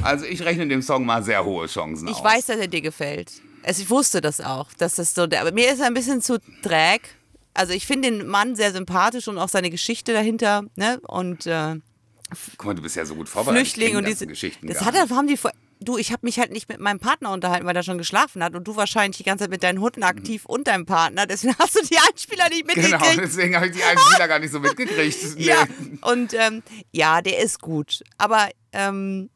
Also ich rechne dem Song mal sehr hohe Chancen ich aus. weiß, dass er dir gefällt. Also ich wusste das auch, dass das so, der- aber mir ist er ein bisschen zu drag. Also ich finde den Mann sehr sympathisch und auch seine Geschichte dahinter, ne? Und äh, Guck mal, du bist ja so gut vorbereitet. Flüchtlinge und die diese Geschichten Das hat er, haben die vor. Du, ich habe mich halt nicht mit meinem Partner unterhalten, weil er schon geschlafen hat und du wahrscheinlich die ganze Zeit mit deinen Hunden aktiv und deinem Partner. Deswegen hast du die Einspieler nicht Genau, mitgekriegt. deswegen habe ich die Einspieler gar nicht so mitgekriegt. Nee. Ja, und ähm, ja, der ist gut. Aber ähm,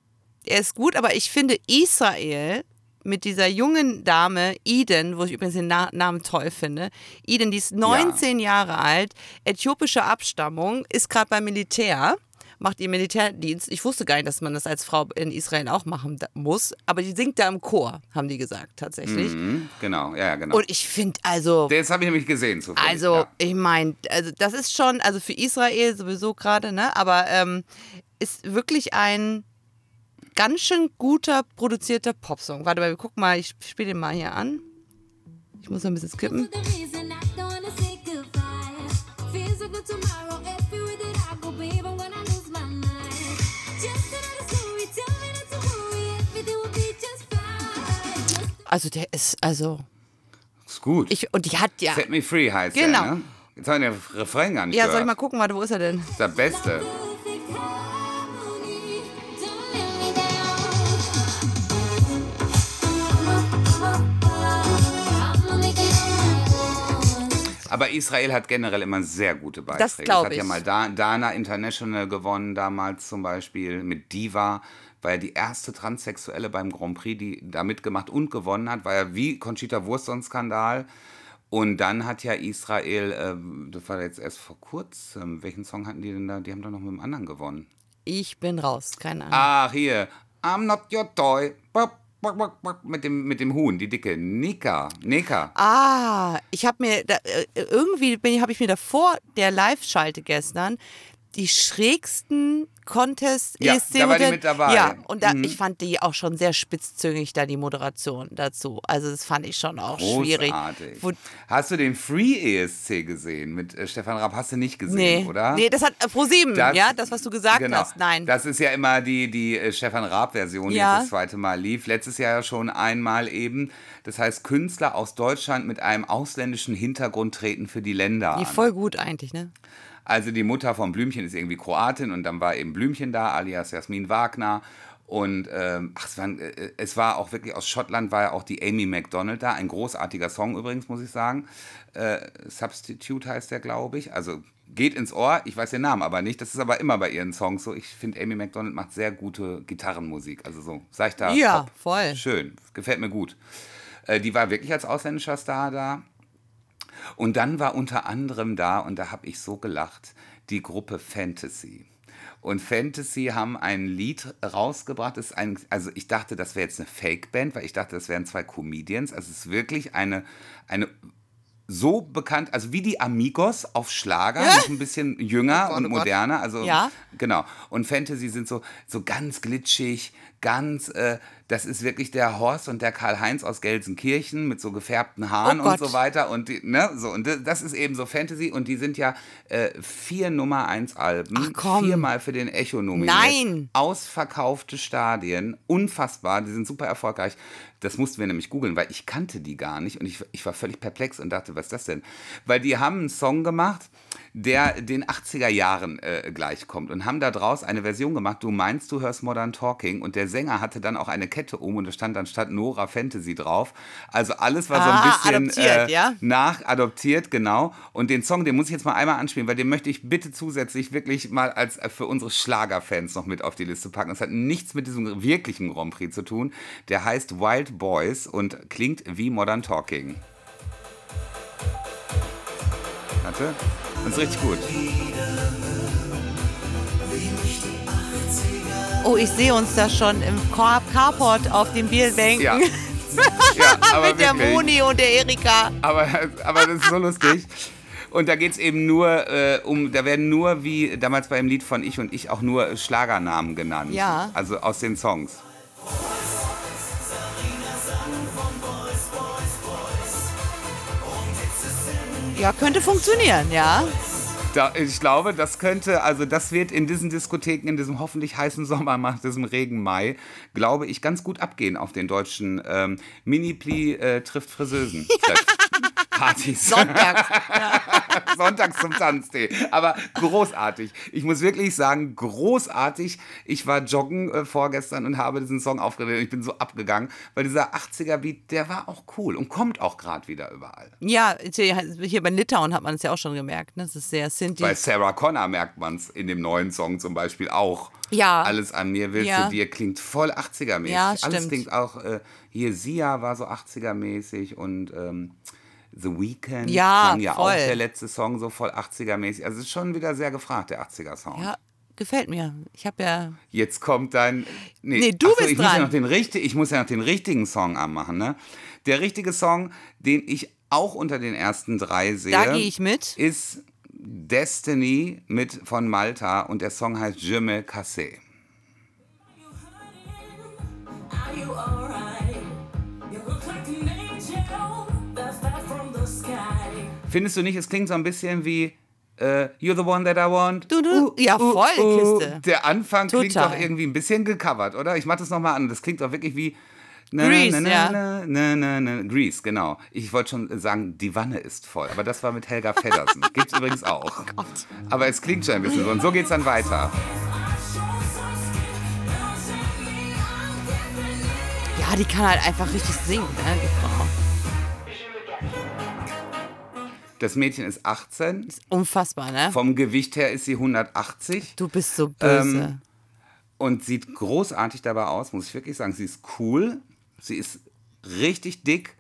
er ist gut, aber ich finde Israel mit dieser jungen Dame, Eden, wo ich übrigens den Na Namen toll finde. Eden, die ist 19 Jahre alt, äthiopische Abstammung, ist gerade beim Militär, macht ihr Militärdienst. Ich wusste gar nicht, dass man das als Frau in Israel auch machen muss, aber die singt da im Chor, haben die gesagt, tatsächlich. Mhm, genau, ja, ja, genau. Und ich finde also. Das habe ich nämlich gesehen. Zufällig, Also, ja. ich meine, also das ist schon, also für Israel sowieso gerade, ne? Aber ähm, ist wirklich ein ganz schön guter produzierter Popsong. Warte mal, guck mal, ich spiele den mal hier an. Ich muss noch ein bisschen skippen. Also der ist, also, Ist gut. ich, und die hat ja. Set Me Free heißt Genau. der, ne? Jetzt haben wir den Refrain gar nicht Ja, gehört. soll ich mal gucken, warte, wo ist er denn? Das ist der Beste. Aber Israel hat generell immer sehr gute Beiträge. Das glaub Es hat ja ich. mal Da- Dana International gewonnen damals zum Beispiel mit Diva. War ja die erste Transsexuelle beim Grand Prix, die da mitgemacht und gewonnen hat. War ja wie Conchita Wurst so ein Skandal. Und dann hat ja Israel, ähm, das war jetzt erst vor kurzem, welchen Song hatten die denn da? Die haben doch noch mit dem anderen gewonnen. Ich bin raus, keine Ahnung. Ach, hier. I'm not your toy. Bop. Mit dem, mit dem Huhn, die dicke. Nika. Nika. Ah, ich habe mir, da, äh, irgendwie habe ich mir davor der Live-Schalte gestern die schrägsten Contest Ja, ESC da war die mit dabei. Ja, und da, Mhm. ich fand die auch schon sehr spitzzüngig, da die Moderation dazu. Also das fand ich schon auch schwierig. Großartig. Wo, Hast du den Free ESC gesehen mit äh, Stefan Raab? Hast du nicht gesehen, nee, oder? nee, das hat äh, ProSieben, Das- ja, das, was du gesagt genau. hast. Nein. Das ist ja immer die, die äh, Stefan Raab-Version, die Ja. jetzt das zweite Mal lief. Letztes Jahr ja schon einmal eben. Das heißt, Künstler aus Deutschland mit einem ausländischen Hintergrund treten für die Länder die an. voll gut eigentlich, ne? Also die Mutter von Blümchen ist irgendwie Kroatin und dann war eben Blümchen da, alias Jasmin Wagner. Und ähm, ach, es, waren, äh, es war auch wirklich aus Schottland, war ja auch die Amy MacDonald da. Ein großartiger Song übrigens, muss ich sagen. Äh, Substitute heißt der, glaube ich. Also geht ins Ohr. Ich weiß den Namen aber nicht. Das ist aber immer bei ihren Songs so. Ich finde, Amy MacDonald macht sehr gute Gitarrenmusik. Also so seichter Ja, Pop. voll. Schön. Gefällt mir gut. Äh, die war wirklich als ausländischer Star da. Und dann war unter anderem da, und da habe ich so gelacht, die Gruppe Fantasy. Und Fantasy haben ein Lied rausgebracht. Ist ein, also ich dachte, das wäre jetzt eine Fake-Band, weil ich dachte, das wären zwei Comedians. Also es ist wirklich eine, eine so bekannt, also wie die Amigos auf Schlager, noch ein bisschen jünger Oh Gott, und oh moderner. Also Ja. genau. Und Fantasy sind so, so ganz glitschig, ganz, äh, das ist wirklich der Horst und der Karl-Heinz aus Gelsenkirchen mit so gefärbten Haaren Oh und so weiter. Und die, ne, so, und das ist eben so Fantasy und die sind ja äh, vier Nummer 1 Alben, Ach, komm. viermal für den Echo nominiert. Nein. Ausverkaufte Stadien, unfassbar, die sind super erfolgreich. Das mussten wir nämlich googeln, weil ich kannte die gar nicht und ich, ich war völlig perplex und dachte, was ist das denn? Weil die haben einen Song gemacht, der den 80er Jahren äh, gleichkommt und haben da draus eine Version gemacht, du meinst, du hörst Modern Talking und der Sänger hatte dann auch eine Kette um und da stand dann statt Nora Fantasy drauf. Also alles war so Ah, ein bisschen adoptiert, äh, ja? nachadoptiert, genau. Und den Song, den muss ich jetzt mal einmal anspielen, weil den möchte ich bitte zusätzlich wirklich mal als äh, für unsere Schlagerfans noch mit auf die Liste packen. Das hat nichts mit diesem wirklichen Grand Prix zu tun. Der heißt Wild Boys und klingt wie Modern Talking. Warte. Das ist richtig gut. Oh, ich sehe uns da schon im Car Carport auf den Bierbänken Ja. ja, mit der wirklich. Moni und der Erika. Aber, aber das ist so lustig. Und da geht es eben nur äh, um, da werden nur, wie damals bei dem Lied von Ich und Ich, auch nur Schlagernamen genannt. Ja. Also aus den Songs. Ja, könnte funktionieren, ja. Da, ich glaube, das könnte, also das wird in diesen Diskotheken, in diesem hoffentlich heißen Sommer, nach diesem Regen Mai, glaube ich, ganz gut abgehen auf den deutschen ähm, Mini-Pli äh, trifft Friseusen. Partys. Sonntag. Sonntags zum Tanztee. Aber großartig. Ich muss wirklich sagen, großartig. Ich war joggen äh, vorgestern und habe diesen Song aufgelegt. Ich bin so abgegangen, weil dieser 80er-Beat, der war auch cool und kommt auch gerade wieder überall. Ja, hier bei Litauen hat man es ja auch schon gemerkt. Ne? Das ist sehr Sinti. Bei Sarah Connor merkt man es in dem neuen Song zum Beispiel auch. Ja. Alles an mir willst Ja. du dir klingt voll 80er-mäßig. Ja, Alles stimmt. klingt auch, äh, hier Sia war so 80er-mäßig und ähm, The Weeknd Ja, klang ja auch voll. der letzte Song so voll 80er-mäßig. Also es ist schon wieder sehr gefragt, der 80er-Song. Ja, gefällt mir. Ich habe ja. Jetzt kommt dein. Nee, du bist ich Muss ja dran. noch den richtig, ich muss ja noch den richtigen Song anmachen, ne? Der richtige Song, den ich auch unter den ersten drei sehe, Da gehe ich mit. ist Destiny mit von Malta und der Song heißt Je me cassé. Are you alright? Findest du nicht, es klingt so ein bisschen wie äh, You're the one that I want? Du, du. ja, voll, Kiste. Der Anfang klingt Total. doch irgendwie ein bisschen gecovert, oder? Ich mach das nochmal an. Das klingt doch wirklich wie. Na, Grease, na, ja. na, na, na. Grease, genau. Ich wollte schon sagen, die Wanne ist voll. Aber das war mit Helga Feddersen. Gibt's übrigens auch. Aber es klingt schon ein bisschen so. Und so geht's dann weiter. Ja, die kann halt einfach richtig singen, ne, Das Mädchen ist 18. Unfassbar, ne? Vom Gewicht her ist sie 180. Du bist so böse. Ähm, und sieht großartig dabei aus, muss ich wirklich sagen. Sie ist cool, sie ist richtig dick,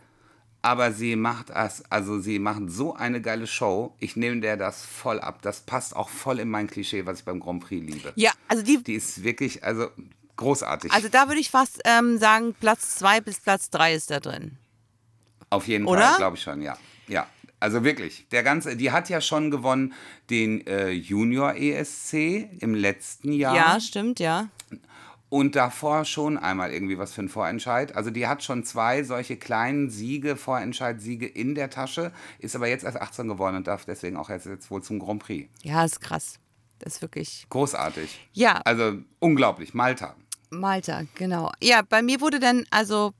aber sie macht das, also sie macht so eine geile Show. Ich nehme der das voll ab. Das passt auch voll in mein Klischee, was ich beim Grand Prix liebe. ja, also die, Die ist wirklich, also großartig. also da würde ich fast ähm, sagen, Platz 2 bis Platz 3 ist da drin. Auf jeden Oder? Fall, glaube ich schon, ja. Ja. Also wirklich, der ganze, die hat ja schon gewonnen den äh, Junior ESC im letzten Jahr. Ja, stimmt, ja. Und davor schon einmal irgendwie was für ein Vorentscheid. Also die hat schon zwei solche kleinen Siege, Vorentscheid-Siege in der Tasche, ist aber jetzt erst 18 geworden und darf deswegen auch jetzt, jetzt wohl zum Grand Prix. Ja, ist krass. Das ist wirklich. Großartig. Ja, Also unglaublich. Malta. Malta, genau. Ja, bei mir wurde dann, also,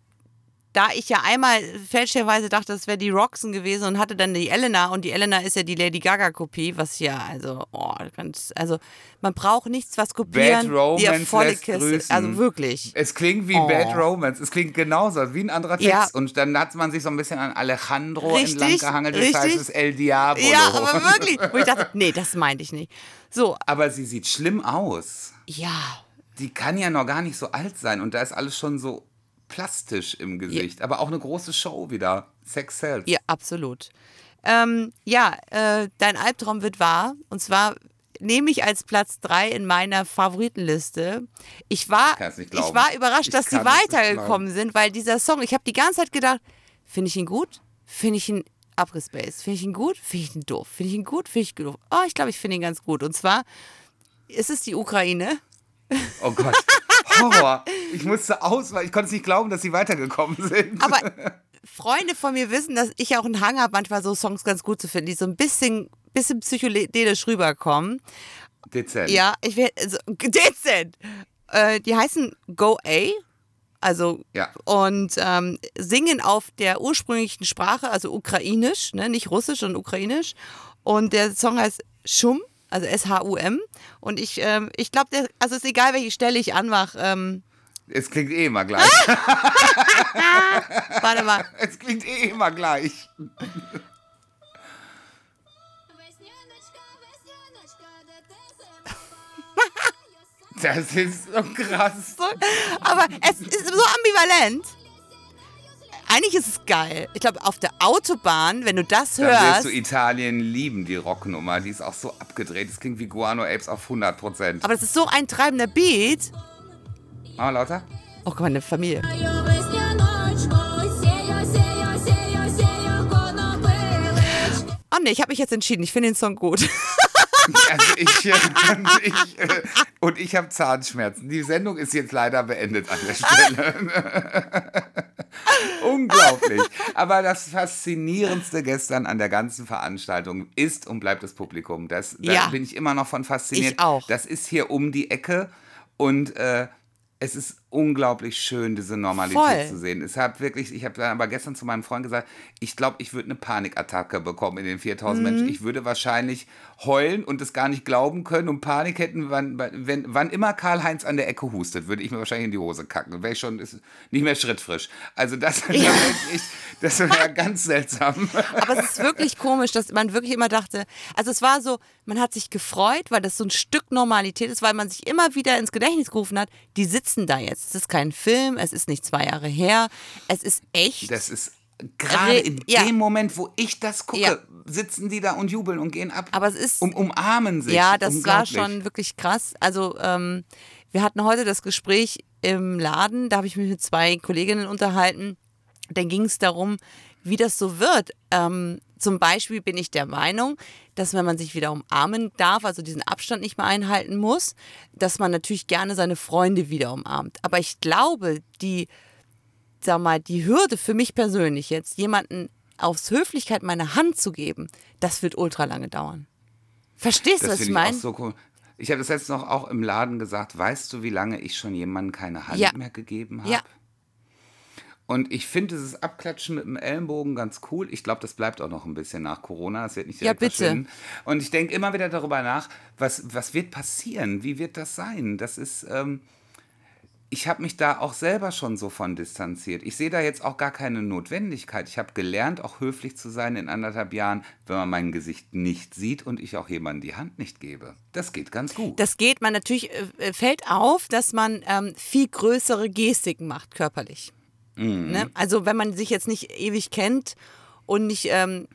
da ich ja einmal fälschlicherweise dachte, das wäre die Roxen gewesen und hatte dann die Elena und die Elena ist ja die Lady Gaga-Kopie, was ja, also, oh, ganz, also, man braucht nichts, was kopieren. Bad Romance die volle Kiste. Also wirklich. Es klingt wie Oh. Bad Romance. Es klingt genauso, wie ein anderer Text. Ja. Und dann hat man sich so ein bisschen an Alejandro Richtig, entlang gehangelt. Das heißt, richtig. es ist El Diabolo. Ja, aber wirklich. Wo ich dachte, nee, das meinte ich nicht. So, Aber sie sieht schlimm aus. ja, Die kann ja noch gar nicht so alt sein. Und da ist alles schon so plastisch im Gesicht. Aber auch eine große Show wieder. Sex Sells. Ja, absolut. Ähm, ja, äh, dein Albtraum wird wahr. Und zwar nehme ich als Platz 3 in meiner Favoritenliste. Ich war, ich glauben. war überrascht, Ich dass sie weitergekommen sind, weil dieser Song, ich habe die ganze Zeit gedacht, finde ich ihn gut? Finde ich ihn abgespaced. Finde ich ihn gut? Finde ich ihn doof? Finde ich ihn gut? Finde ich ihn doof? Oh, ich glaube, ich finde ihn ganz gut. Und zwar ist es die Ukraine. Oh Gott. Horror. Ich musste aus, weil ich konnte es nicht glauben, dass sie weitergekommen sind. Aber Freunde von mir wissen, dass ich auch einen Hang habe, manchmal so Songs ganz gut zu finden, die so ein bisschen, bisschen psychedelisch rüberkommen. Dezent. Ja, ich werde, also, dezent. Äh, die heißen Go A. Also, Ja. und ähm, singen auf der ursprünglichen Sprache, also ukrainisch, ne, nicht russisch, sondern ukrainisch. Und der Song heißt Schum, also S-H-U-M. Und ich, ähm, ich glaube, also es ist egal, welche Stelle ich anmache. Ähm es klingt eh immer gleich. Warte mal. Es klingt eh immer gleich. Das ist so krass. So, aber es ist so ambivalent. Eigentlich ist es geil. Ich glaube, auf der Autobahn, wenn du das Dann hörst. Dann wirst du Italien lieben, die Rocknummer. Die ist auch so abgedreht. Das klingt wie Guano Apes auf 100%. Aber das ist so ein treibender Beat. Mach mal lauter. Oh, guck mal, eine Familie. Oh ne, ich habe mich jetzt entschieden. Ich finde den Song gut. Also ich, äh, ich äh, und ich habe Zahnschmerzen. Die Sendung ist jetzt leider beendet an der Stelle. Unglaublich. Aber das Faszinierendste gestern an der ganzen Veranstaltung ist und bleibt das Publikum. Das, da Ja. bin ich immer noch von fasziniert. Ich auch. Das ist hier um die Ecke und äh, es ist unglaublich schön, diese Normalität Voll. zu sehen. Es hat wirklich, ich habe dann aber gestern zu meinem Freund gesagt, ich glaube, ich würde eine Panikattacke bekommen in den 4000 Mhm. Menschen. Ich würde wahrscheinlich heulen und es gar nicht glauben können und Panik hätten, wann, wenn, wann immer Karl-Heinz an der Ecke hustet, würde ich mir wahrscheinlich in die Hose kacken. Wäre ich schon ist nicht mehr schrittfrisch. Also das, echt, das wäre ganz seltsam. Aber es ist wirklich komisch, dass man wirklich immer dachte, also es war so, man hat sich gefreut, weil das so ein Stück Normalität ist, weil man sich immer wieder ins Gedächtnis gerufen hat, die sitzen da jetzt. Es ist kein Film, es ist nicht zwei Jahre her, es ist echt. Das ist gerade in ja. dem Moment, wo ich das gucke, Ja. sitzen die da und jubeln und gehen ab. Aber es ist- um, umarmen sich. Ja, das war schon wirklich krass. Also ähm, wir hatten heute das Gespräch im Laden, da habe ich mich mit zwei Kolleginnen unterhalten. Dann ging es darum, wie das so wird. Ähm, zum Beispiel bin ich der Meinung, dass wenn man sich wieder umarmen darf, also diesen Abstand nicht mehr einhalten muss, dass man natürlich gerne seine Freunde wieder umarmt. Aber ich glaube, die, sag mal, die Hürde für mich persönlich jetzt, jemanden aus Höflichkeit meine Hand zu geben, das wird ultra lange dauern. Verstehst du, was ich meine? so cool. Ich habe das jetzt noch auch im Laden gesagt. Weißt du, wie lange ich schon jemandem keine Hand Ja. mehr gegeben habe? Ja. Und ich finde dieses Abklatschen mit dem Ellenbogen ganz cool. Ich glaube, das bleibt auch noch ein bisschen nach Corona. Das wird nicht Ja, direkt bitte. verschwinden. Und ich denke immer wieder darüber nach, was, was wird passieren? Wie wird das sein? Das ist, ähm, ich habe mich da auch selber schon so von distanziert. Ich sehe da jetzt auch gar keine Notwendigkeit. Ich habe gelernt, auch höflich zu sein in anderthalb Jahren, wenn man mein Gesicht nicht sieht und ich auch jemandem die Hand nicht gebe. Das geht ganz gut. Das geht, man natürlich äh, fällt auf, dass man ähm, viel größere Gestiken macht, körperlich. Mhm. Ne? Also wenn man sich jetzt nicht ewig kennt und nicht ähm,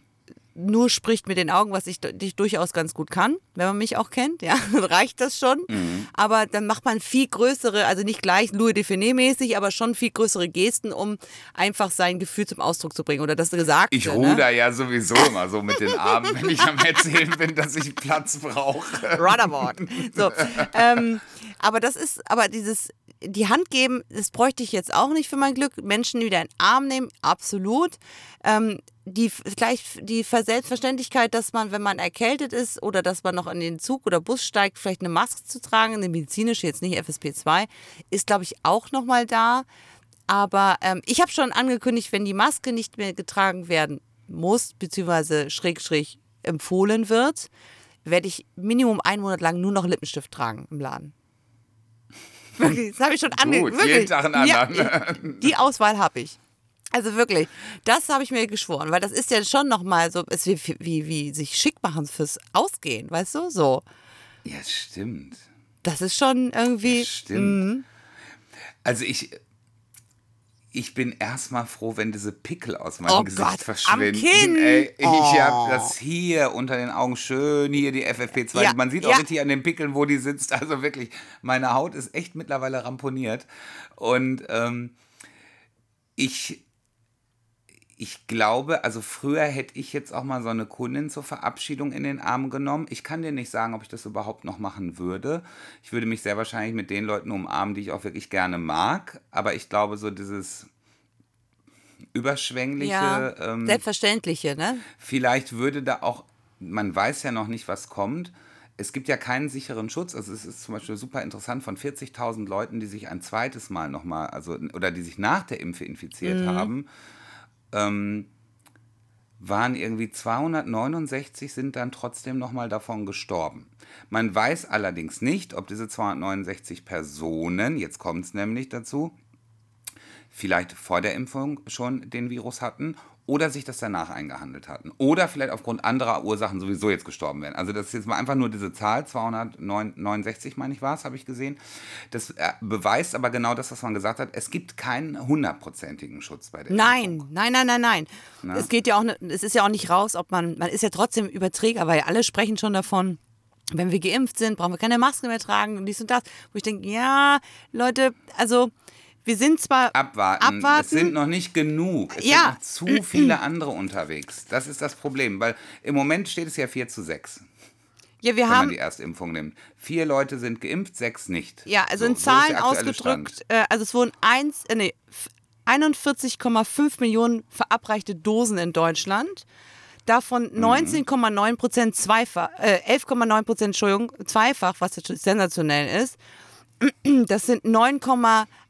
nur spricht mit den Augen, was ich, ich durchaus ganz gut kann, wenn man mich auch kennt, ja, reicht das schon. Mhm. Aber dann macht man viel größere, also nicht gleich Louis Define mäßig, aber schon viel größere Gesten, um einfach sein Gefühl zum Ausdruck zu bringen oder das Gesagte. Ich ne? ruder ja sowieso immer so mit den Armen, wenn ich am Erzählen bin, dass ich Platz brauche. Rudderboard. So, ähm, aber das ist, aber dieses, die Hand geben, das bräuchte ich jetzt auch nicht für mein Glück. Menschen wieder in den Arm nehmen, absolut. Ähm, die, gleich die Selbstverständlichkeit, dass man, wenn man erkältet ist oder dass man noch in den Zug oder Bus steigt, vielleicht eine Maske zu tragen, eine medizinische, jetzt nicht FSP2, ist, glaube ich, auch nochmal da. Aber ähm, ich habe schon angekündigt, wenn die Maske nicht mehr getragen werden muss, beziehungsweise schräg, schräg empfohlen wird, werde ich Minimum einen Monat lang nur noch Lippenstift tragen im Laden. Wirklich, das habe ich schon Gut, angekündigt. jeden Tag einen anderen. Ja, die Auswahl habe ich. Also wirklich, das habe ich mir geschworen, weil das ist ja schon nochmal so, es wie, wie, wie sich schick machen fürs Ausgehen, weißt du? So. Ja, stimmt. Das ist schon irgendwie. Stimmt. Also ich, ich bin erstmal froh, wenn diese Pickel aus meinem Oh Gesicht Gott, am verschwinden. Kinn. Ey, ich Oh. habe das hier unter den Augen schön, hier die FFP2. Ja, Man sieht auch ja. richtig an den Pickeln, wo die sitzt. Also wirklich, meine Haut ist echt mittlerweile ramponiert. Und ähm, ich, ich glaube, also früher hätte ich jetzt auch mal so eine Kundin zur Verabschiedung in den Arm genommen. Ich kann dir nicht sagen, ob ich das überhaupt noch machen würde. Ich würde mich sehr wahrscheinlich mit den Leuten umarmen, die ich auch wirklich gerne mag. Aber ich glaube, so dieses überschwängliche, Ja, ähm, selbstverständliche, ne? vielleicht würde da auch, man weiß ja noch nicht, was kommt. Es gibt ja keinen sicheren Schutz. Also es ist zum Beispiel super interessant von 40.000 Leuten, die sich ein zweites Mal nochmal, also oder die sich nach der Impfe infiziert haben, ähm, waren irgendwie 269 sind dann trotzdem nochmal davon gestorben. Man weiß allerdings nicht, ob diese 269 Personen, jetzt kommt es nämlich dazu, vielleicht vor der Impfung schon den Virus hatten oder sich das danach eingehandelt hatten. Oder vielleicht aufgrund anderer Ursachen sowieso jetzt gestorben wären. Also das ist jetzt mal einfach nur diese Zahl, 269 meine ich war es, habe ich gesehen. Das äh, beweist aber genau das, was man gesagt hat. Es gibt keinen hundertprozentigen Schutz bei der Impfung. Nein, nein, nein, nein, nein. Es geht ja auch, ne- es ist ja auch nicht raus, ob man, man ist ja trotzdem Überträger, weil alle sprechen schon davon, wenn wir geimpft sind, brauchen wir keine Maske mehr tragen und dies und das. Wo ich denke, ja, Leute, also wir sind zwar Abwarten. abwarten. Es sind noch nicht genug. Es Ja. sind noch zu viele andere unterwegs. Das ist das Problem, weil im Moment steht es ja 4 zu 6, ja, wir wenn man haben die Erstimpfung nimmt. Vier Leute sind geimpft, sechs nicht. Ja, also So, in Zahlen ausgedrückt, äh, also es wurden eins, äh, nee, f- 41,5 Millionen verabreichte Dosen in Deutschland. Davon Mhm. 19,9 Prozent zweifach, äh, 11,9 Prozent, Entschuldigung, zweifach, was sensationell ist. Das sind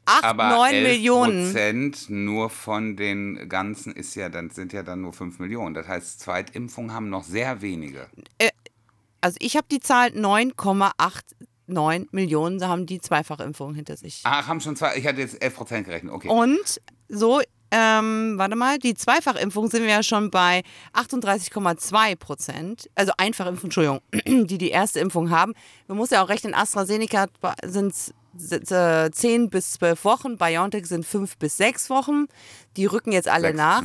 9,89 Aber 11 Millionen. Prozent nur von den ganzen ist ja, dann sind ja dann nur 5 Millionen. Das heißt, Zweitimpfungen haben noch sehr wenige. Also ich habe die Zahl 9,89 Millionen, da haben die Zweifachimpfung hinter sich. Ach, haben schon zwei. Ich hatte jetzt 11 Prozent gerechnet. Okay. Und so, ähm, warte mal, die Zweifachimpfung sind wir ja schon bei 38,2 Prozent. Also Einfachimpfung, Entschuldigung, die die erste Impfung haben. Man muss ja auch rechnen, AstraZeneca sind äh, 10 bis 12 Wochen, BioNTech sind 5 bis 6 Wochen. Die rücken jetzt alle Sechs, nach.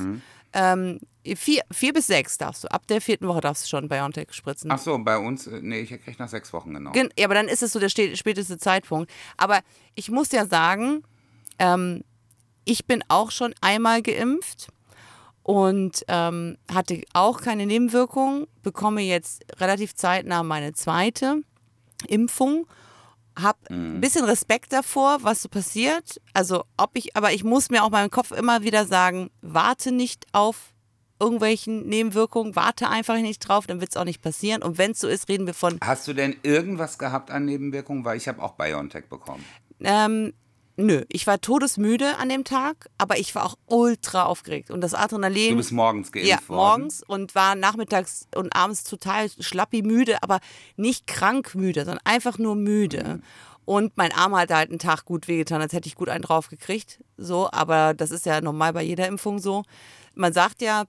Ähm, vier, vier bis sechs darfst du. Ab der vierten Woche darfst du schon BioNTech spritzen. Ach so, bei uns, äh, nee, ich kriege nach sechs Wochen genau. Gen- Ja, aber dann ist es so der ste- späteste Zeitpunkt. Aber ich muss ja sagen, ähm, ich bin auch schon einmal geimpft und ähm, hatte auch keine Nebenwirkungen, bekomme jetzt relativ zeitnah meine zweite Impfung. Hab ein bisschen Respekt davor, was so passiert. Also ob ich, aber ich muss mir auch meinem Kopf immer wieder sagen, warte nicht auf irgendwelchen Nebenwirkungen, warte einfach nicht drauf, dann wird es auch nicht passieren. Und wenn es so ist, reden wir von Hast du denn irgendwas gehabt an Nebenwirkungen? Weil ich habe auch BioNTech bekommen. Ähm, nö, ich war todesmüde an dem Tag, aber ich war auch ultra aufgeregt. Und das Adrenalin. Du bist morgens geimpft ja, worden. morgens und war nachmittags und abends total schlappi müde, aber nicht krank müde, sondern einfach nur müde. Mhm. Und mein Arm hat halt einen Tag gut wehgetan, als hätte ich gut einen drauf gekriegt. So, aber das ist ja normal bei jeder Impfung so. Man sagt ja,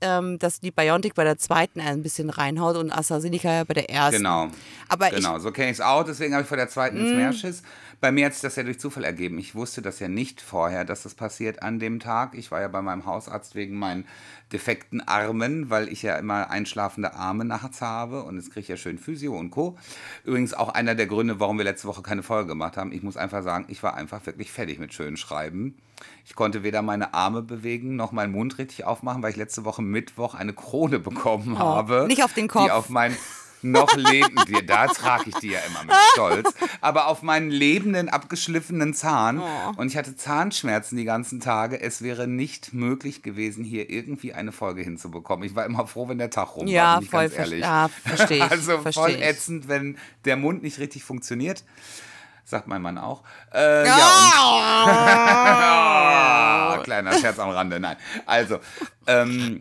ähm, dass die Biontech bei der zweiten ein bisschen reinhaut und AstraZeneca ja bei der ersten. Genau. Aber genau, so kenne ich es auch, deswegen habe ich vor der zweiten ins Meer Schiss. Bei mir hat sich das ja durch Zufall ergeben. Ich wusste das ja nicht vorher, dass das passiert an dem Tag. Ich war ja bei meinem Hausarzt wegen meinen defekten Armen, weil ich ja immer einschlafende Arme nachts habe und jetzt kriege ich ja schön Physio und Co. Übrigens auch einer der Gründe, warum wir letzte Woche keine Folge gemacht haben. Ich muss einfach sagen, ich war einfach wirklich fertig mit schön Schreiben. Ich konnte weder meine Arme bewegen noch meinen Mund richtig aufmachen, weil ich letzte Woche Mittwoch eine Krone bekommen habe. Oh, nicht auf den Kopf. Die auf meinen noch lebenden, da trage ich die ja immer mit Stolz, aber auf meinen lebenden, abgeschliffenen Zahn. Oh. Und ich hatte Zahnschmerzen die ganzen Tage. Es wäre nicht möglich gewesen, hier irgendwie eine Folge hinzubekommen. Ich war immer froh, wenn der Tag rum war, Ja, bin ich voll ganz ehrlich. ja, verstehe ich, Also verstehe voll ätzend, wenn der Mund nicht richtig funktioniert. Sagt mein Mann auch. Äh, ja, und Ah, kleiner Scherz am Rande, nein. Also, ähm,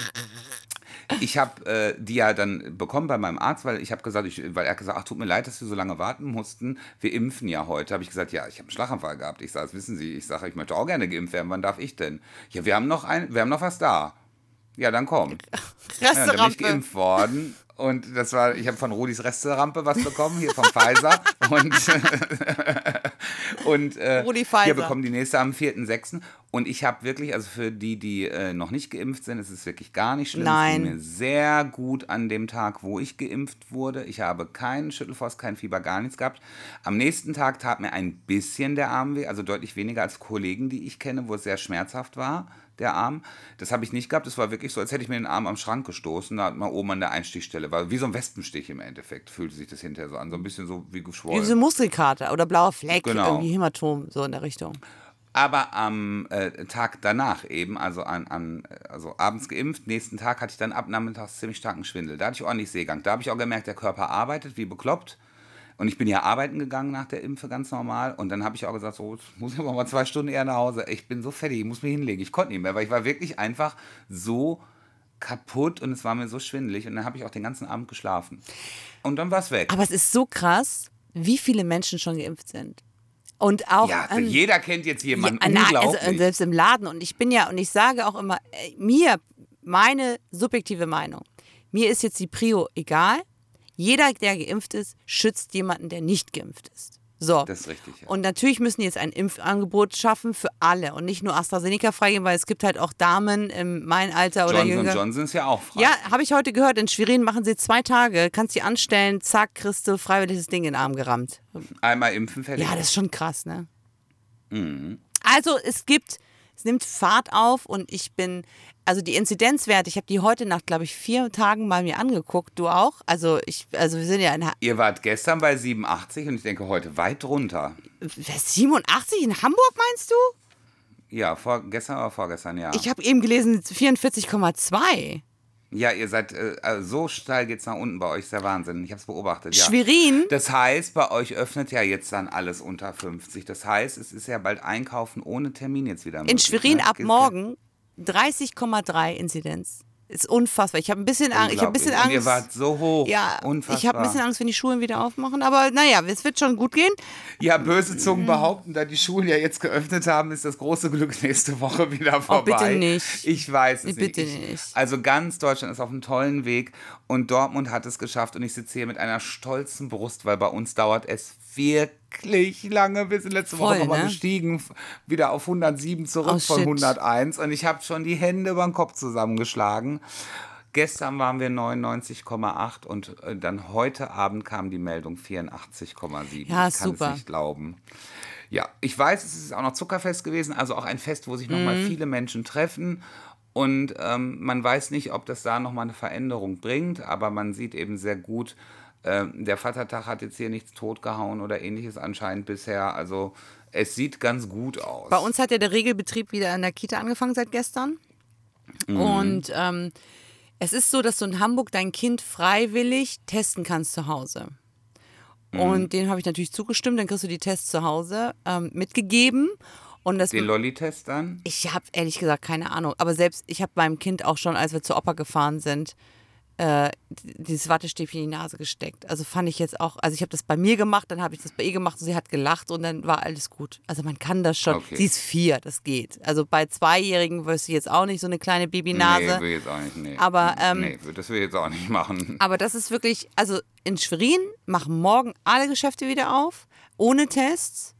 ich habe äh, die ja dann bekommen bei meinem Arzt, weil ich habe gesagt, ich, weil er hat gesagt, ach, tut mir leid, dass wir so lange warten mussten. Wir impfen ja heute. Habe ich gesagt, ja, ich habe einen Schlaganfall gehabt. Ich sage, das wissen Sie. Ich sage, ich möchte auch gerne geimpft werden. Wann darf ich denn? Ja, wir haben noch ein, wir haben noch was da. Ja, dann komm. Ja, dann bin ich geimpft worden. Und das war, ich habe von Rudis Resterampe was bekommen, hier vom Pfizer. Und, und äh, Rudi Pfizer. wir bekommen die nächste am 4.6. Und ich habe wirklich, also für die, die äh, noch nicht geimpft sind, ist es wirklich gar nicht schlimm. Nein. Es ging mir sehr gut an dem Tag, wo ich geimpft wurde. Ich habe keinen Schüttelfrost, kein Fieber, gar nichts gehabt. Am nächsten Tag tat mir ein bisschen der Arm weh, also deutlich weniger als Kollegen, die ich kenne, wo es sehr schmerzhaft war. Der Arm. Das habe ich nicht gehabt. Das war wirklich so, als hätte ich mir den Arm am Schrank gestoßen. Da hat man oben an der Einstichstelle. War wie so ein Wespenstich im Endeffekt, fühlte sich das hinterher so an. So ein bisschen so wie Wie geschwollen. so Muskelkater oder blauer Fleck, Genau. irgendwie Hämatom, so in der Richtung. Aber am äh, Tag danach eben, also, an, an, also abends geimpft, nächsten Tag hatte ich dann ab nachmittags ziemlich starken Schwindel. Da hatte ich ordentlich Seegang. Da habe ich auch gemerkt, der Körper arbeitet wie bekloppt. Und ich bin ja arbeiten gegangen nach der Impfe ganz normal. Und dann habe ich auch gesagt, so, jetzt muss ich aber mal zwei Stunden eher nach Hause. Ich bin so fertig, ich muss mich hinlegen. Ich konnte nicht mehr, weil ich war wirklich einfach so kaputt und es war mir so schwindelig. Und dann habe ich auch den ganzen Abend geschlafen. Und dann war es weg. Aber es ist so krass, wie viele Menschen schon geimpft sind. Und auch. ja, ähm, jeder kennt jetzt jemanden. Ja, na, unglaublich. also, äh, selbst im Laden. Und ich bin ja, und ich sage auch immer, äh, mir, meine subjektive Meinung, mir ist jetzt die Prio egal. Jeder, der geimpft ist, schützt jemanden, der nicht geimpft ist. So. Das ist richtig, ja. Und natürlich müssen die jetzt ein Impfangebot schaffen für alle und nicht nur AstraZeneca freigeben, weil es gibt halt auch Damen in meinem Alter oder Johnson jünger. Johnson ist ja auch frei. Ja, habe ich heute gehört. In Schwerin machen sie zwei Tage, kannst die anstellen, zack, kriegst du freiwillig das Ding in den Arm gerammt. Einmal impfen, fertig. Ja, das ist schon krass, ne? Mhm. Also es gibt, es nimmt Fahrt auf und ich bin, also die Inzidenzwerte, ich habe die heute nach, glaube ich, vier Tagen mal mir angeguckt. Du auch? Also ich, also wir sind ja in Ha- Ihr wart gestern bei 87 und ich denke heute weit drunter. 87 in Hamburg meinst du? Ja, vor, gestern oder vorgestern, ja. Ich habe eben gelesen 44,2. Ja, ihr seid, äh, also so steil geht's nach unten bei euch, ist der Wahnsinn. Ich habe es beobachtet, ja. Schwerin, Das heißt, bei euch öffnet ja jetzt dann alles unter 50. Das heißt, es ist ja bald Einkaufen ohne Termin jetzt wieder in möglich. Schwerin ne? ab morgen 30,3 Inzidenz. Ist unfassbar. Ich habe ein bisschen Angst. Ich habe ein bisschen. Angst. Und ihr wart so hoch. ja, Unfassbar. ich habe ein bisschen Angst, wenn die Schulen wieder aufmachen. Aber naja, es wird schon gut gehen. Ja, böse. Zungen behaupten, da die Schulen ja jetzt geöffnet haben, ist das große Glück nächste Woche wieder vorbei. Oh, bitte nicht. Ich weiß es Bitte nicht. Ich, nicht. Also ganz Deutschland ist auf einem tollen Weg und Dortmund hat es geschafft und ich sitze hier mit einer stolzen Brust, weil bei uns dauert es wirklich lange. Wir sind letzte Woche Voll, nochmal ne? gestiegen, wieder auf 107 zurück Oh, von shit. 101 und ich habe schon die Hände über den Kopf zusammengeschlagen. Gestern waren wir 99,8 und äh, dann heute Abend kam die Meldung 84,7. Ja, ich kann super. es nicht glauben. Ja, ich weiß, es ist auch noch Zuckerfest gewesen, also auch ein Fest, wo sich nochmal Mhm. viele Menschen treffen. Und ähm, man weiß nicht, ob das da nochmal eine Veränderung bringt, aber man sieht eben sehr gut, ähm, der Vatertag hat jetzt hier nichts totgehauen oder ähnliches anscheinend bisher. Also es sieht ganz gut aus. Bei uns hat ja der Regelbetrieb wieder in der Kita angefangen seit gestern. Mhm. Und ähm, es ist so, dass du in Hamburg dein Kind freiwillig testen kannst zu Hause. Mhm. Und dem habe ich natürlich zugestimmt. Dann kriegst du die Tests zu Hause ähm, mitgegeben. Und das Den Lolli-Test dann? ich habe ehrlich gesagt keine Ahnung. Aber selbst ich habe meinem Kind auch schon, als wir zur Oper gefahren sind, äh, dieses Wattestäbchen in die Nase gesteckt. Also fand ich jetzt auch, also ich habe das bei mir gemacht, dann habe ich das bei ihr gemacht und sie hat gelacht und dann war alles gut. Also man kann das schon. Okay. Sie ist vier, das geht. Also bei Zweijährigen wirst du jetzt auch nicht so eine kleine Babynase. Nee, will jetzt auch nicht. Nee. Aber, ähm, nee, das will ich jetzt auch nicht machen. Aber das ist wirklich, also in Schwerin machen morgen alle Geschäfte wieder auf, ohne Tests.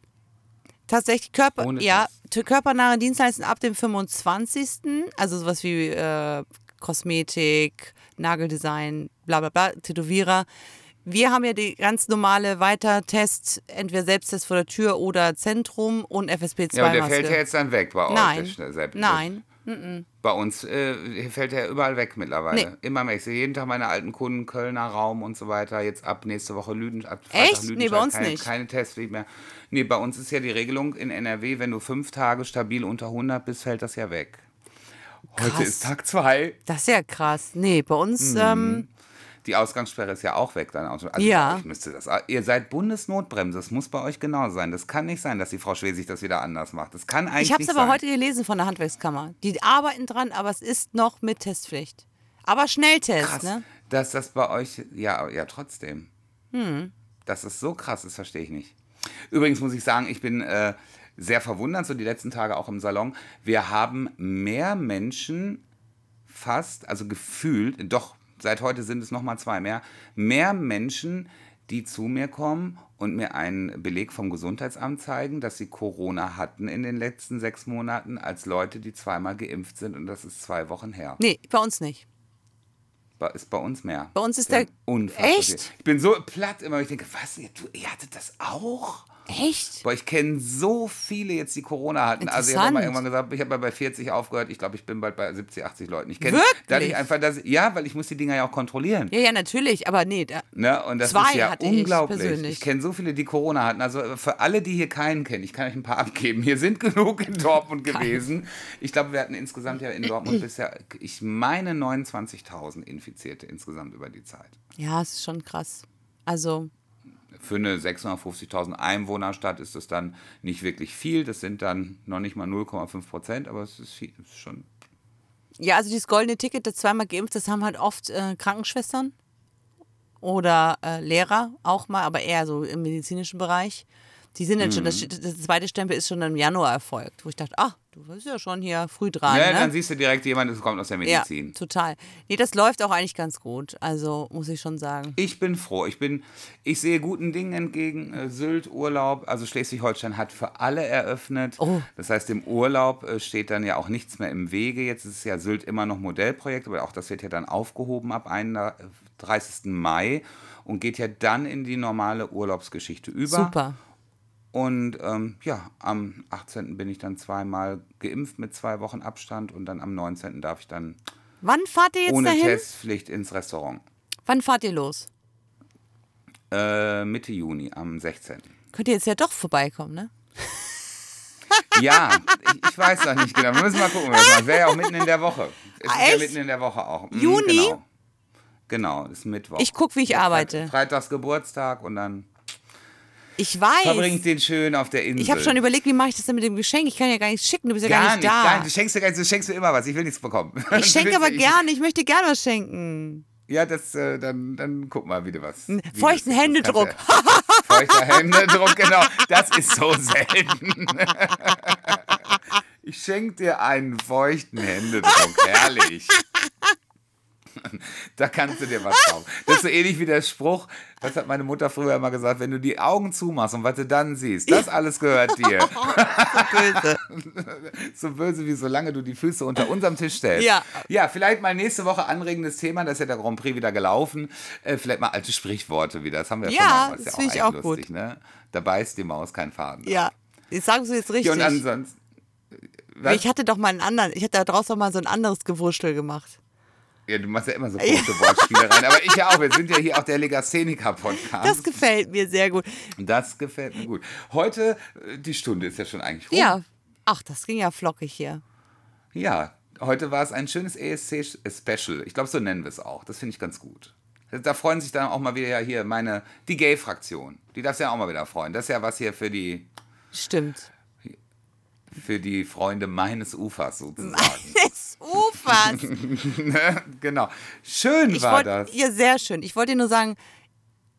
Tatsächlich Körper, Ohne ja, Tests. körpernahe Dienstleistungen ab dem 25. Also sowas wie äh, Kosmetik, Nageldesign, bla bla bla, Tätowierer. Wir haben ja die ganz normale Weitertests, entweder Selbsttest vor der Tür oder Zentrum und FSP2-Maske. Ja, aber der fällt ja jetzt dann weg bei euch. Nein, nein. Bei uns äh, fällt er überall weg mittlerweile. Nee. Immer mehr. Ich sehe jeden Tag meine alten Kunden, Kölner Raum und so weiter. Jetzt ab nächste Woche Lüden. Ab Echt? Freitag Nee, bei Lüdenscheid, uns keine, nicht. Keine Testpflicht mehr. Nee, bei uns ist ja die Regelung in NRW, wenn du fünf Tage stabil unter 100 bist, fällt das ja weg. Heute Krass. ist Tag zwei. Das ist ja krass. Nee, bei uns, Mhm. ähm, Die Ausgangssperre ist ja auch weg dann. Also Ja. euch müsste das. Ihr seid Bundesnotbremse. Das muss bei euch genau sein. Das kann nicht sein, dass die Frau Schwesig das wieder anders macht. Das kann eigentlich Ich habe es aber sein. heute gelesen von der Handwerkskammer. Die arbeiten dran, aber es ist noch mit Testpflicht. Aber Schnelltest, krass, ne? dass das bei euch, ja, ja, trotzdem. Dass es so krass ist, verstehe ich nicht. Übrigens muss ich sagen, ich bin äh, sehr verwundert, so die letzten Tage auch im Salon. Wir haben mehr Menschen fast, also gefühlt, doch seit heute sind es nochmal zwei mehr, mehr Menschen, die zu mir kommen und mir einen Beleg vom Gesundheitsamt zeigen, dass sie Corona hatten in den letzten sechs Monaten, als Leute, die zweimal geimpft sind und das ist zwei Wochen her. Nee, bei uns nicht. Ist bei uns mehr. Bei uns ist der- unfassbar Echt? viel. Ich bin so platt immer, ich denke, was, ihr, du, ihr hattet das auch? Echt? Boah, ich kenne so viele jetzt, die Corona hatten. Also ich habe mal irgendwann gesagt, ich habe mal bei 40 aufgehört. Ich glaube, ich bin bald bei 70, 80 Leuten. Ich kenne dadurch einfach, dass ja, weil ich muss die Dinger ja auch kontrollieren. Ja, ja, natürlich, aber nee, da, Ne? Und das Zwei ist ja hatte ich unglaublich. persönlich. Ich, kenne so viele, die Corona hatten. Also für alle, die hier keinen kennen, ich kann euch ein paar abgeben. Hier sind genug in Dortmund gewesen. Ich glaube, wir hatten insgesamt ja in Dortmund bisher, ich meine 29.000 Infizierte insgesamt über die Zeit. ja, es ist schon krass. Also, Für eine 650.000 Einwohnerstadt ist das dann nicht wirklich viel. Das sind dann noch nicht mal 0,5 Prozent, aber es ist, viel, es ist schon. ja, also dieses goldene Ticket, das zweimal geimpft, das haben halt oft äh, Krankenschwestern oder äh, Lehrer auch mal, aber eher so im medizinischen Bereich. Die sind schon, Mhm. das, das zweite Stempel ist schon im Januar erfolgt, wo ich dachte, ah, du bist ja schon hier früh dran. Ja, ne? dann siehst du direkt jemand, das kommt aus der Ja, Medizin. total. Nee, das läuft auch eigentlich ganz gut. Also muss ich schon sagen. Ich bin froh. Ich bin, ich sehe guten Dingen entgegen. Äh, Sylt, Urlaub, also Schleswig-Holstein hat für alle eröffnet. Oh. Das heißt, im Urlaub äh, steht dann ja auch nichts mehr im Wege. Jetzt ist ja Sylt immer noch Modellprojekt, aber auch das wird ja dann aufgehoben ab 31. Mai und geht ja dann in die normale Urlaubsgeschichte über. Super. Und ähm, ja, am 18. bin ich dann zweimal geimpft mit zwei Wochen Abstand und dann am 19. darf ich dann Wann fahrt ihr jetzt ohne dahin? Testpflicht ins Restaurant. Wann fahrt ihr los? Äh, Mitte Juni, am 16. Könnt ihr jetzt ja doch vorbeikommen, ne? Ja, ich, ich weiß noch nicht genau. Wir müssen mal gucken. das. Wäre ja auch mitten in der Woche. Es Ah, ist ja echt? mitten in der Woche auch. Mhm, Juni? Genau. Genau, ist Mittwoch. Ich guck, wie ich arbeite. Freitags Geburtstag und dann Ich weiß. verbringt den schön auf der Insel. Ich habe schon überlegt, wie mache ich das denn mit dem Geschenk? Ich kann ja gar nichts schicken, du bist ja gar, gar nicht, da. Gar nicht. Du schenkst, dir gar nicht- du schenkst mir immer was. Ich will nichts bekommen. Ich schenke aber ich- gerne, ich möchte gerne was schenken. Ja, das, äh, dann, dann guck mal, wie du was. wie feuchten das. Händedruck. Das Feuchter Händedruck, genau. Das ist so selten. Ich schenke dir einen feuchten Händedruck. Herrlich. Da kannst du dir was kaufen. Das ist so ähnlich wie der Spruch, das hat meine Mutter früher immer gesagt, wenn du die Augen zumachst und was du dann siehst, das alles gehört dir. Böse. So böse wie solange du die Füße unter unserem Tisch stellst. Ja. Ja, vielleicht mal nächste Woche anregendes Thema, da ist ja der Grand Prix wieder gelaufen. Äh, vielleicht mal alte Sprichworte wieder. Das haben wir ja, Ja, schon mal. Ist das ja finde ich eigentlich auch gut. lustig, Ne? Da beißt die Maus keinen Faden. Ja, jetzt sagst du jetzt richtig. Ja, und ansonsten. Was? ich hatte doch mal einen anderen, ich hatte da draußen mal so ein anderes Gewurschtel gemacht. Ja, du machst ja immer so komische Wortspiele rein. Aber ich ja auch. Wir sind ja hier auch der Legastheniker-Podcast. Das gefällt mir sehr gut. Das gefällt mir gut. Heute, äh, die Stunde ist ja schon eigentlich rum. Ja. Ach, das ging ja flockig hier. Ja, heute war es ein schönes ESC-Special. Ich glaube, so nennen wir es auch. Das finde ich ganz gut. Da freuen sich dann auch mal wieder hier meine, die Gay-Fraktion. Die darf sich ja auch mal wieder freuen. Das ist ja was hier für die, Stimmt. für die Freunde meines Ufers sozusagen. Des Ufers. genau. Schön Ich war wollte, das. ja, sehr schön. Ich wollte dir nur sagen,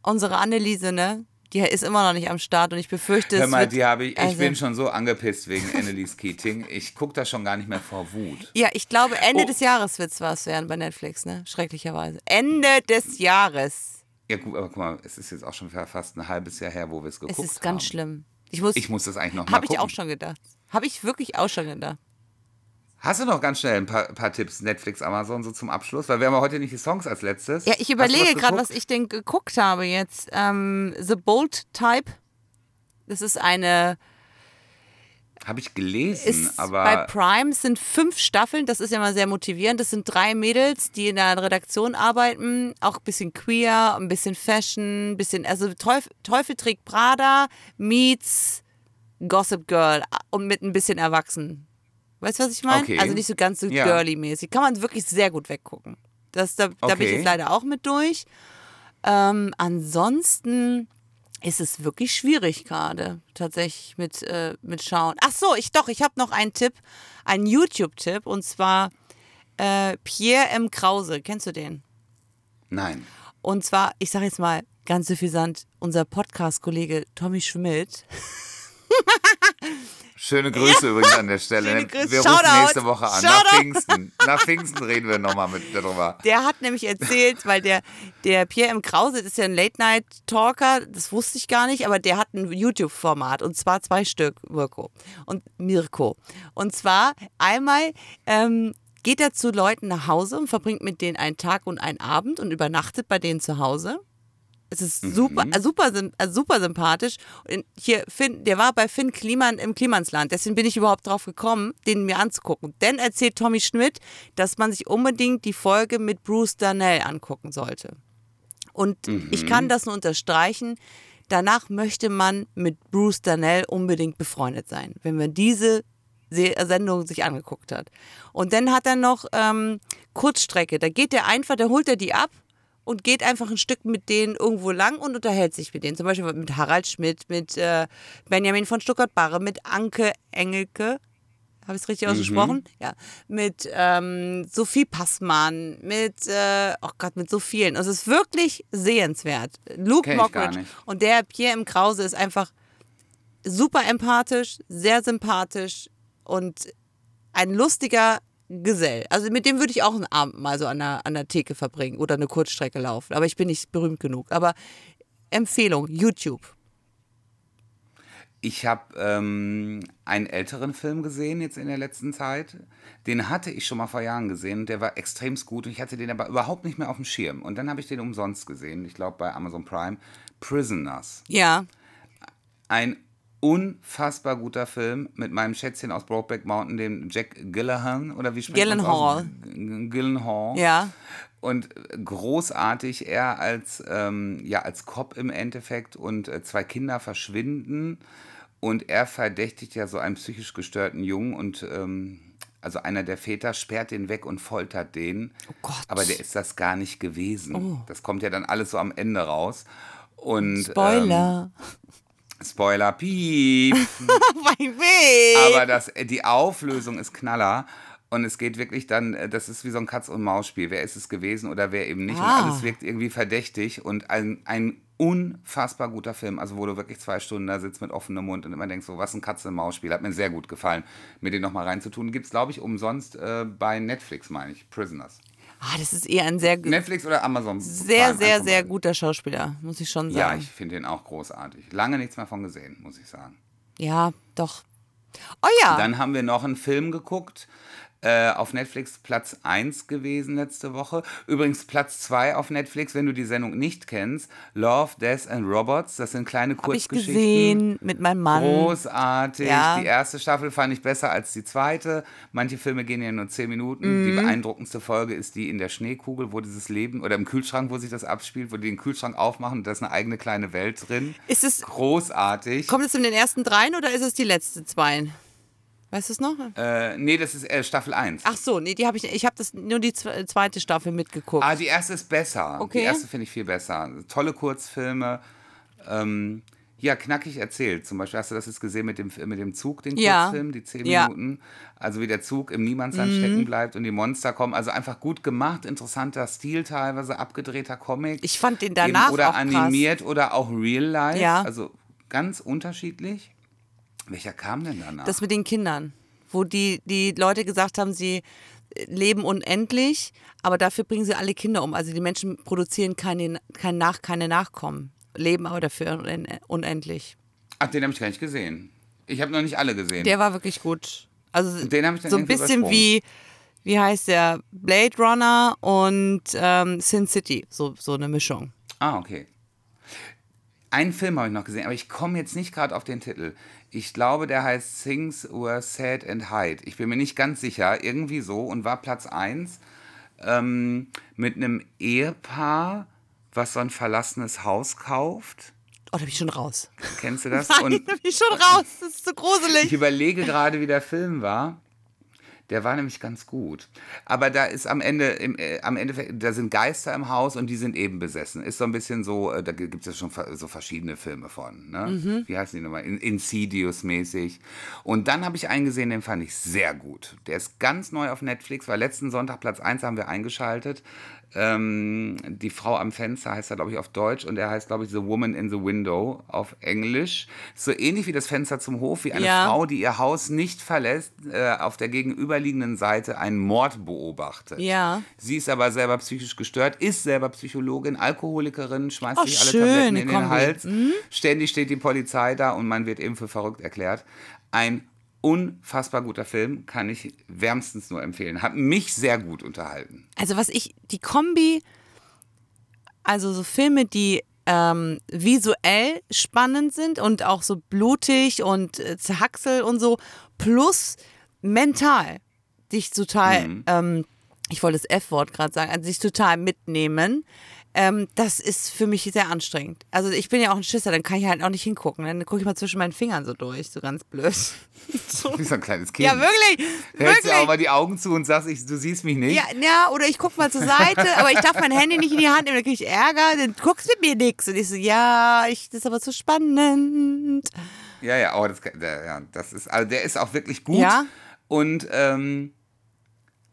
unsere Anneliese, ne, die ist immer noch nicht am Start und ich befürchte, Hör es mal, wird, die habe ich, ich also- bin schon so angepisst wegen Annelies Keating. Ich gucke da schon gar nicht mehr vor Wut. Ja, ich glaube, Ende Oh. des Jahres wird es was werden bei Netflix, ne? Schrecklicherweise. Ende des Jahres. Ja gut, aber guck mal, es ist jetzt auch schon fast ein halbes Jahr her, wo wir es Es geguckt ist ganz haben. schlimm. Ich muss, Ich muss das eigentlich noch mal Habe ich gucken. auch schon gedacht. Habe ich wirklich auch schon gedacht. Hast du noch ganz schnell ein paar, paar Tipps, Netflix, Amazon so zum Abschluss? Weil wir haben ja heute nicht die Songs als letztes. Ja, ich überlege gerade, was ich denn geguckt habe jetzt. Ähm, The Bold Type. Das ist eine. Habe ich gelesen, Ist bei aber Prime sind fünf Staffeln. Das ist ja mal sehr motivierend. Das sind drei Mädels, die in der Redaktion arbeiten. Auch ein bisschen queer, ein bisschen Fashion, ein bisschen. Also Teufel, Teufel trägt Prada meets Gossip Girl und mit ein bisschen erwachsen. Weißt du, was ich meine? Okay. Also nicht so ganz so Ja. girly-mäßig. Kann man wirklich sehr gut weggucken. Das, da, da bin ich Okay. jetzt leider auch mit durch. Ähm, ansonsten ist es wirklich schwierig gerade tatsächlich mit, äh, mit Schauen. Ach so, ich doch, ich habe noch einen Tipp, einen YouTube-Tipp und zwar äh, Pierre M. Krause. Kennst du den? nein. Und zwar, ich sage jetzt mal ganz suffisant, unser Podcast-Kollege Tommy Schmidt. Schöne Grüße übrigens an der Stelle. Wir Shoutout. rufen nächste Woche an. Nach Shoutout. Pfingsten. Nach Pfingsten reden wir nochmal mit darüber. Der hat nämlich erzählt, weil der, der Pierre M. Krause ist ja ein Late-Night-Talker, das wusste ich gar nicht, aber der hat ein YouTube-Format und zwar zwei Stück, Mirko und Mirko. Und zwar einmal ähm, geht er zu Leuten nach Hause und verbringt mit denen einen Tag und einen Abend und übernachtet bei denen zu Hause. Es ist super, äh, super, sym- äh, super sympathisch. Und hier, Finn, der war bei Finn Kliman im Klimansland. Deswegen bin ich überhaupt drauf gekommen, den mir anzugucken. Dann erzählt Tommy Schmidt, dass man sich unbedingt die Folge mit Bruce Darnell angucken sollte. Und ich kann das nur unterstreichen. Danach möchte man mit Bruce Darnell unbedingt befreundet sein, wenn man diese Se- Sendung sich angeguckt hat. Und dann hat er noch ähm, Kurzstrecke. Da geht er einfach, da holt er die ab und geht einfach ein Stück mit denen irgendwo lang und unterhält sich mit denen. Zum Beispiel mit Harald Schmidt, mit äh, Benjamin von Stuttgart-Barre, mit Anke Engelke. Habe ich es richtig ausgesprochen? Ja. Mit ähm, Sophie Passmann, mit, äh, oh Gott, mit so vielen. Also es ist wirklich sehenswert. Luke Mockridge und der Pierre im Krause ist einfach super empathisch, sehr sympathisch und ein lustiger Gesell. Also mit dem würde ich auch einen Abend mal so an der, an der Theke verbringen oder eine Kurzstrecke laufen. Aber ich bin nicht berühmt genug. Aber Empfehlung, YouTube. Ich habe ähm, einen älteren Film gesehen jetzt in der letzten Zeit. Den hatte ich schon mal vor Jahren gesehen. Der war extremst gut und ich hatte den aber überhaupt nicht mehr auf dem Schirm. Und dann habe ich den umsonst gesehen, ich glaube bei Amazon Prime. Prisoners. Ja, Ein unfassbar guter Film mit meinem Schätzchen aus Brokeback Mountain, dem Jack Gyllenhaal oder wie spricht man's aus? G- Gyllenhaal. ja. Und großartig, er als, ähm, ja, als Cop im Endeffekt und äh, zwei Kinder verschwinden und er verdächtigt ja so einen psychisch gestörten Jungen und ähm, also einer der Väter sperrt den weg und foltert den. Oh Gott. Aber der ist das gar nicht gewesen. Das kommt ja dann alles so am Ende raus. Und, Ähm, Spoiler. Piep. mein Weg. Aber das, äh, die Auflösung ist Knaller. Und es geht wirklich dann, äh, das ist wie so ein Katz-und-Maus-Spiel. Wer ist es gewesen oder wer eben nicht? Ah. Und alles wirkt irgendwie verdächtig. Und ein, ein unfassbar guter Film. Also, wo du wirklich zwei Stunden da sitzt mit offenem Mund und immer denkst, so, was ein Katz-und-Maus-Spiel. Hat mir sehr gut gefallen, mir den nochmal reinzutun. Gibt es, glaube ich, umsonst äh, bei Netflix, meine ich. Prisoners. Ah, das ist eher ein sehr, Netflix oder Amazon? sehr, Prime, sehr, sehr guter Schauspieler, muss ich schon Ja, sagen. ich finde den auch großartig. Lange nichts mehr von gesehen, muss ich sagen. Ja, doch. Oh ja. Dann haben wir noch einen Film geguckt. Äh, auf Netflix Platz 1 gewesen letzte Woche. Übrigens Platz 2 auf Netflix, wenn du die Sendung nicht kennst. Love, Death and Robots. Das sind kleine Habe ich Kurzgeschichten. gesehen mit meinem Mann. Großartig. Ja. Die erste Staffel fand ich besser als die zweite. Manche Filme gehen ja nur 10 Minuten. Mhm. Die beeindruckendste Folge ist die in der Schneekugel, wo dieses Leben, oder im Kühlschrank, wo sich das abspielt, wo die den Kühlschrank aufmachen und da ist eine eigene kleine Welt drin. Ist es, Großartig. kommt es in den ersten dreien oder ist es die letzte zwei? Weißt du es noch? Äh, nee, das ist äh, Staffel 1. Ach so, nee, die habe ich, ich habe das nur die zwe- zweite Staffel mitgeguckt. Ah, die erste ist besser. Okay. Die erste finde ich viel besser. Tolle Kurzfilme. Ähm, ja, knackig erzählt. Zum Beispiel hast du das jetzt gesehen mit dem, mit dem Zug, den Ja. Kurzfilm, die zehn Ja. Minuten. Also wie der Zug im Niemandsland Mhm. stecken bleibt und die Monster kommen. Also einfach gut gemacht, interessanter Stil teilweise, abgedrehter Comic. Ich fand den Eben danach Oder auch krass. animiert oder auch real life. Ja. Also ganz unterschiedlich. Welcher kam denn danach? Das mit den Kindern, wo die, die Leute gesagt haben, sie äh, leben unendlich, aber dafür bringen sie alle Kinder um. Also die Menschen produzieren keine, kein Nach, keine Nachkommen, leben aber dafür unen- unendlich. Ach, den habe ich gar nicht gesehen. Ich habe noch nicht alle gesehen. Der war wirklich gut. Also Den hab ich dann so ein bisschen wie, wie heißt der, Blade Runner und ähm, Sin City, so, so eine Mischung. Ah, okay. Einen Film habe ich noch gesehen, aber ich komme jetzt nicht gerade auf den Titel. Ich glaube, der heißt Things Were Sad and Hide. Ich bin mir nicht ganz sicher, irgendwie so und war Platz 1 ähm, mit einem Ehepaar, was so ein verlassenes Haus kauft. Oh, da bin ich schon raus. Kennst du das? Nein, Und da bin ich schon raus. Das ist so ich gruselig. überlege gerade, wie der Film war. Der war nämlich ganz gut. Aber da ist am Ende, im, äh, am Ende, da sind Geister im Haus und die sind eben besessen. Ist so ein bisschen so, äh, da gibt es ja schon so verschiedene Filme von. Ne? Mhm. Wie heißen die nochmal? In, Insidious-mäßig. Und dann habe ich einen gesehen, den fand ich sehr gut. Der ist ganz neu auf Netflix, war letzten Sonntag Platz 1 haben wir eingeschaltet. Ähm, die Frau am Fenster heißt er, glaube ich, auf Deutsch und er heißt, glaube ich, The Woman in the Window auf Englisch. So ähnlich wie das Fenster zum Hof, wie eine Ja. Frau, die ihr Haus nicht verlässt, äh, auf der gegenüberliegenden Seite einen Mord beobachtet. Ja. Sie ist aber selber psychisch gestört, ist selber Psychologin, Alkoholikerin, schmeißt Oh, sich alle schön, Tabletten in den Kombi. Hals. Ständig steht die Polizei da und man wird eben für verrückt erklärt. Ein unfassbar guter Film, kann ich wärmstens nur empfehlen. Hat mich sehr gut unterhalten. Also was ich, die Kombi, also so Filme, die ähm, visuell spannend sind und auch so blutig und äh, Zerhacksel und so, plus mental dich total, Mhm. ähm, ich wollte das F-Wort gerade sagen, also dich total mitnehmen. Ähm, das ist für mich sehr anstrengend. Also ich bin ja auch ein Schisser, dann kann ich halt auch nicht hingucken. Dann gucke ich mal zwischen meinen Fingern so durch, so ganz blöd. so. Wie so ein kleines Kind. Ja, wirklich. Hältst du auch mal die Augen zu und sagst, ich, du siehst mich nicht? Ja, ja, oder ich guck mal zur Seite, aber ich darf mein Handy nicht in die Hand nehmen, dann krieg ich Ärger, dann guckst du mit mir nix. Und ich so, ja, ich, das ist aber zu spannend. Ja, ja, aber das, ja, das ist, also der ist auch wirklich gut Ja? und ähm,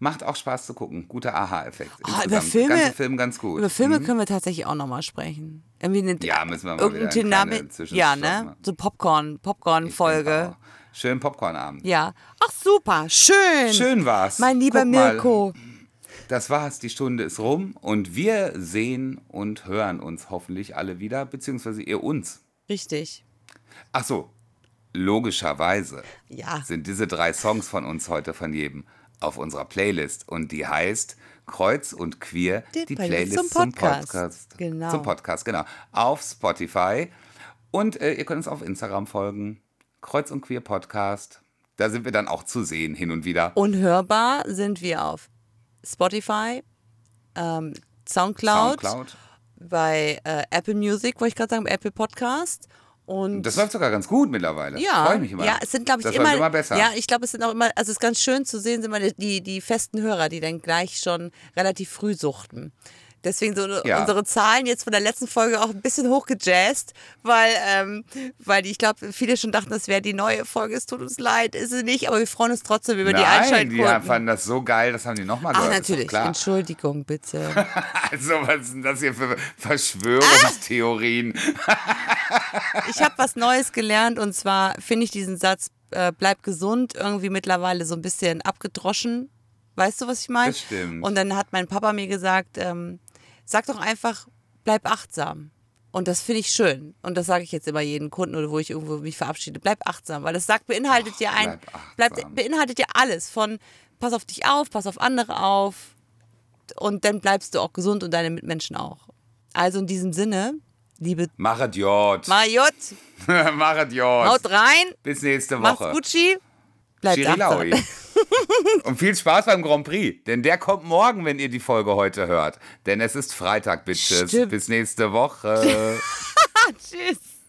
macht auch Spaß zu gucken. Guter Aha-Effekt. Ah, insgesamt. über Filme- ganze Film ganz gut. Über Filme Mhm. können wir tatsächlich auch nochmal sprechen. Irgendwie eine, Ja, müssen wir mal irgendein wieder Dynamik. Ja, ne? So Popcorn, Popcorn-Folge. Schönen Popcornabend. Ja. Ach, super. Schön. Schön war's. Mein lieber Guck mal, Mirko. Das war's, die Stunde ist rum und wir sehen und hören uns hoffentlich alle wieder, beziehungsweise ihr uns. Richtig. Ach so, logischerweise Ja. sind diese drei Songs von uns heute von jedem auf unserer Playlist und die heißt Kreuz und Queer, Die die, Playlist Playlist, zum zum Podcast. Podcast. Genau. Zum Podcast, genau. Auf Spotify und äh, ihr könnt uns auf Instagram folgen. Kreuz und Queer Podcast. Da sind wir dann auch zu sehen hin und wieder. Unhörbar sind wir auf Spotify, ähm, Soundcloud, Soundcloud. bei äh, Apple Music, wollte ich gerade sagen, Apple Podcast. Und Das läuft sogar ganz gut mittlerweile. ja, Freue mich immer. ja, es sind glaube ich das immer, immer besser. ja, ich glaube, es sind auch immer, also es ist ganz schön zu sehen, sind immer die, die festen Hörer, die dann gleich schon relativ früh suchten. Deswegen so Ja. unsere Zahlen jetzt von der letzten Folge auch ein bisschen hochgejazzt, weil, ähm, weil die, ich glaube, viele schon dachten, das wäre die neue Folge. Es tut uns leid, ist sie nicht, aber wir freuen uns trotzdem über die Nein, die Einschaltquoten. fanden das so geil, das haben die nochmal Ach, gehört. doch natürlich. Entschuldigung, bitte. Also, was ist denn das hier für Verschwörungstheorien? Ich habe was Neues gelernt und zwar finde ich diesen Satz, äh, bleib gesund, irgendwie mittlerweile so ein bisschen abgedroschen. Weißt du, was ich meine? Das stimmt. Und dann hat mein Papa mir gesagt, ähm, sag doch einfach, bleib achtsam. Und das finde ich schön. Und das sage ich jetzt immer jedem Kunden oder wo ich irgendwo mich verabschiede. Bleib achtsam, weil das sagt, beinhaltet ja ein, bleib achtsam. beinhaltet ja alles von pass auf dich auf, pass auf andere auf und dann bleibst du auch gesund und deine Mitmenschen auch. Also in diesem Sinne, liebe Machet Jod. Machet Jod. haut rein, Bis nächste Macht's Woche. Gucci. Bleibt achtsam. Und viel Spaß beim Grand Prix, denn der kommt morgen, wenn ihr die Folge heute hört. Denn es ist Freitag, Bitches. Stimmt. Bis nächste Woche. Tschüss.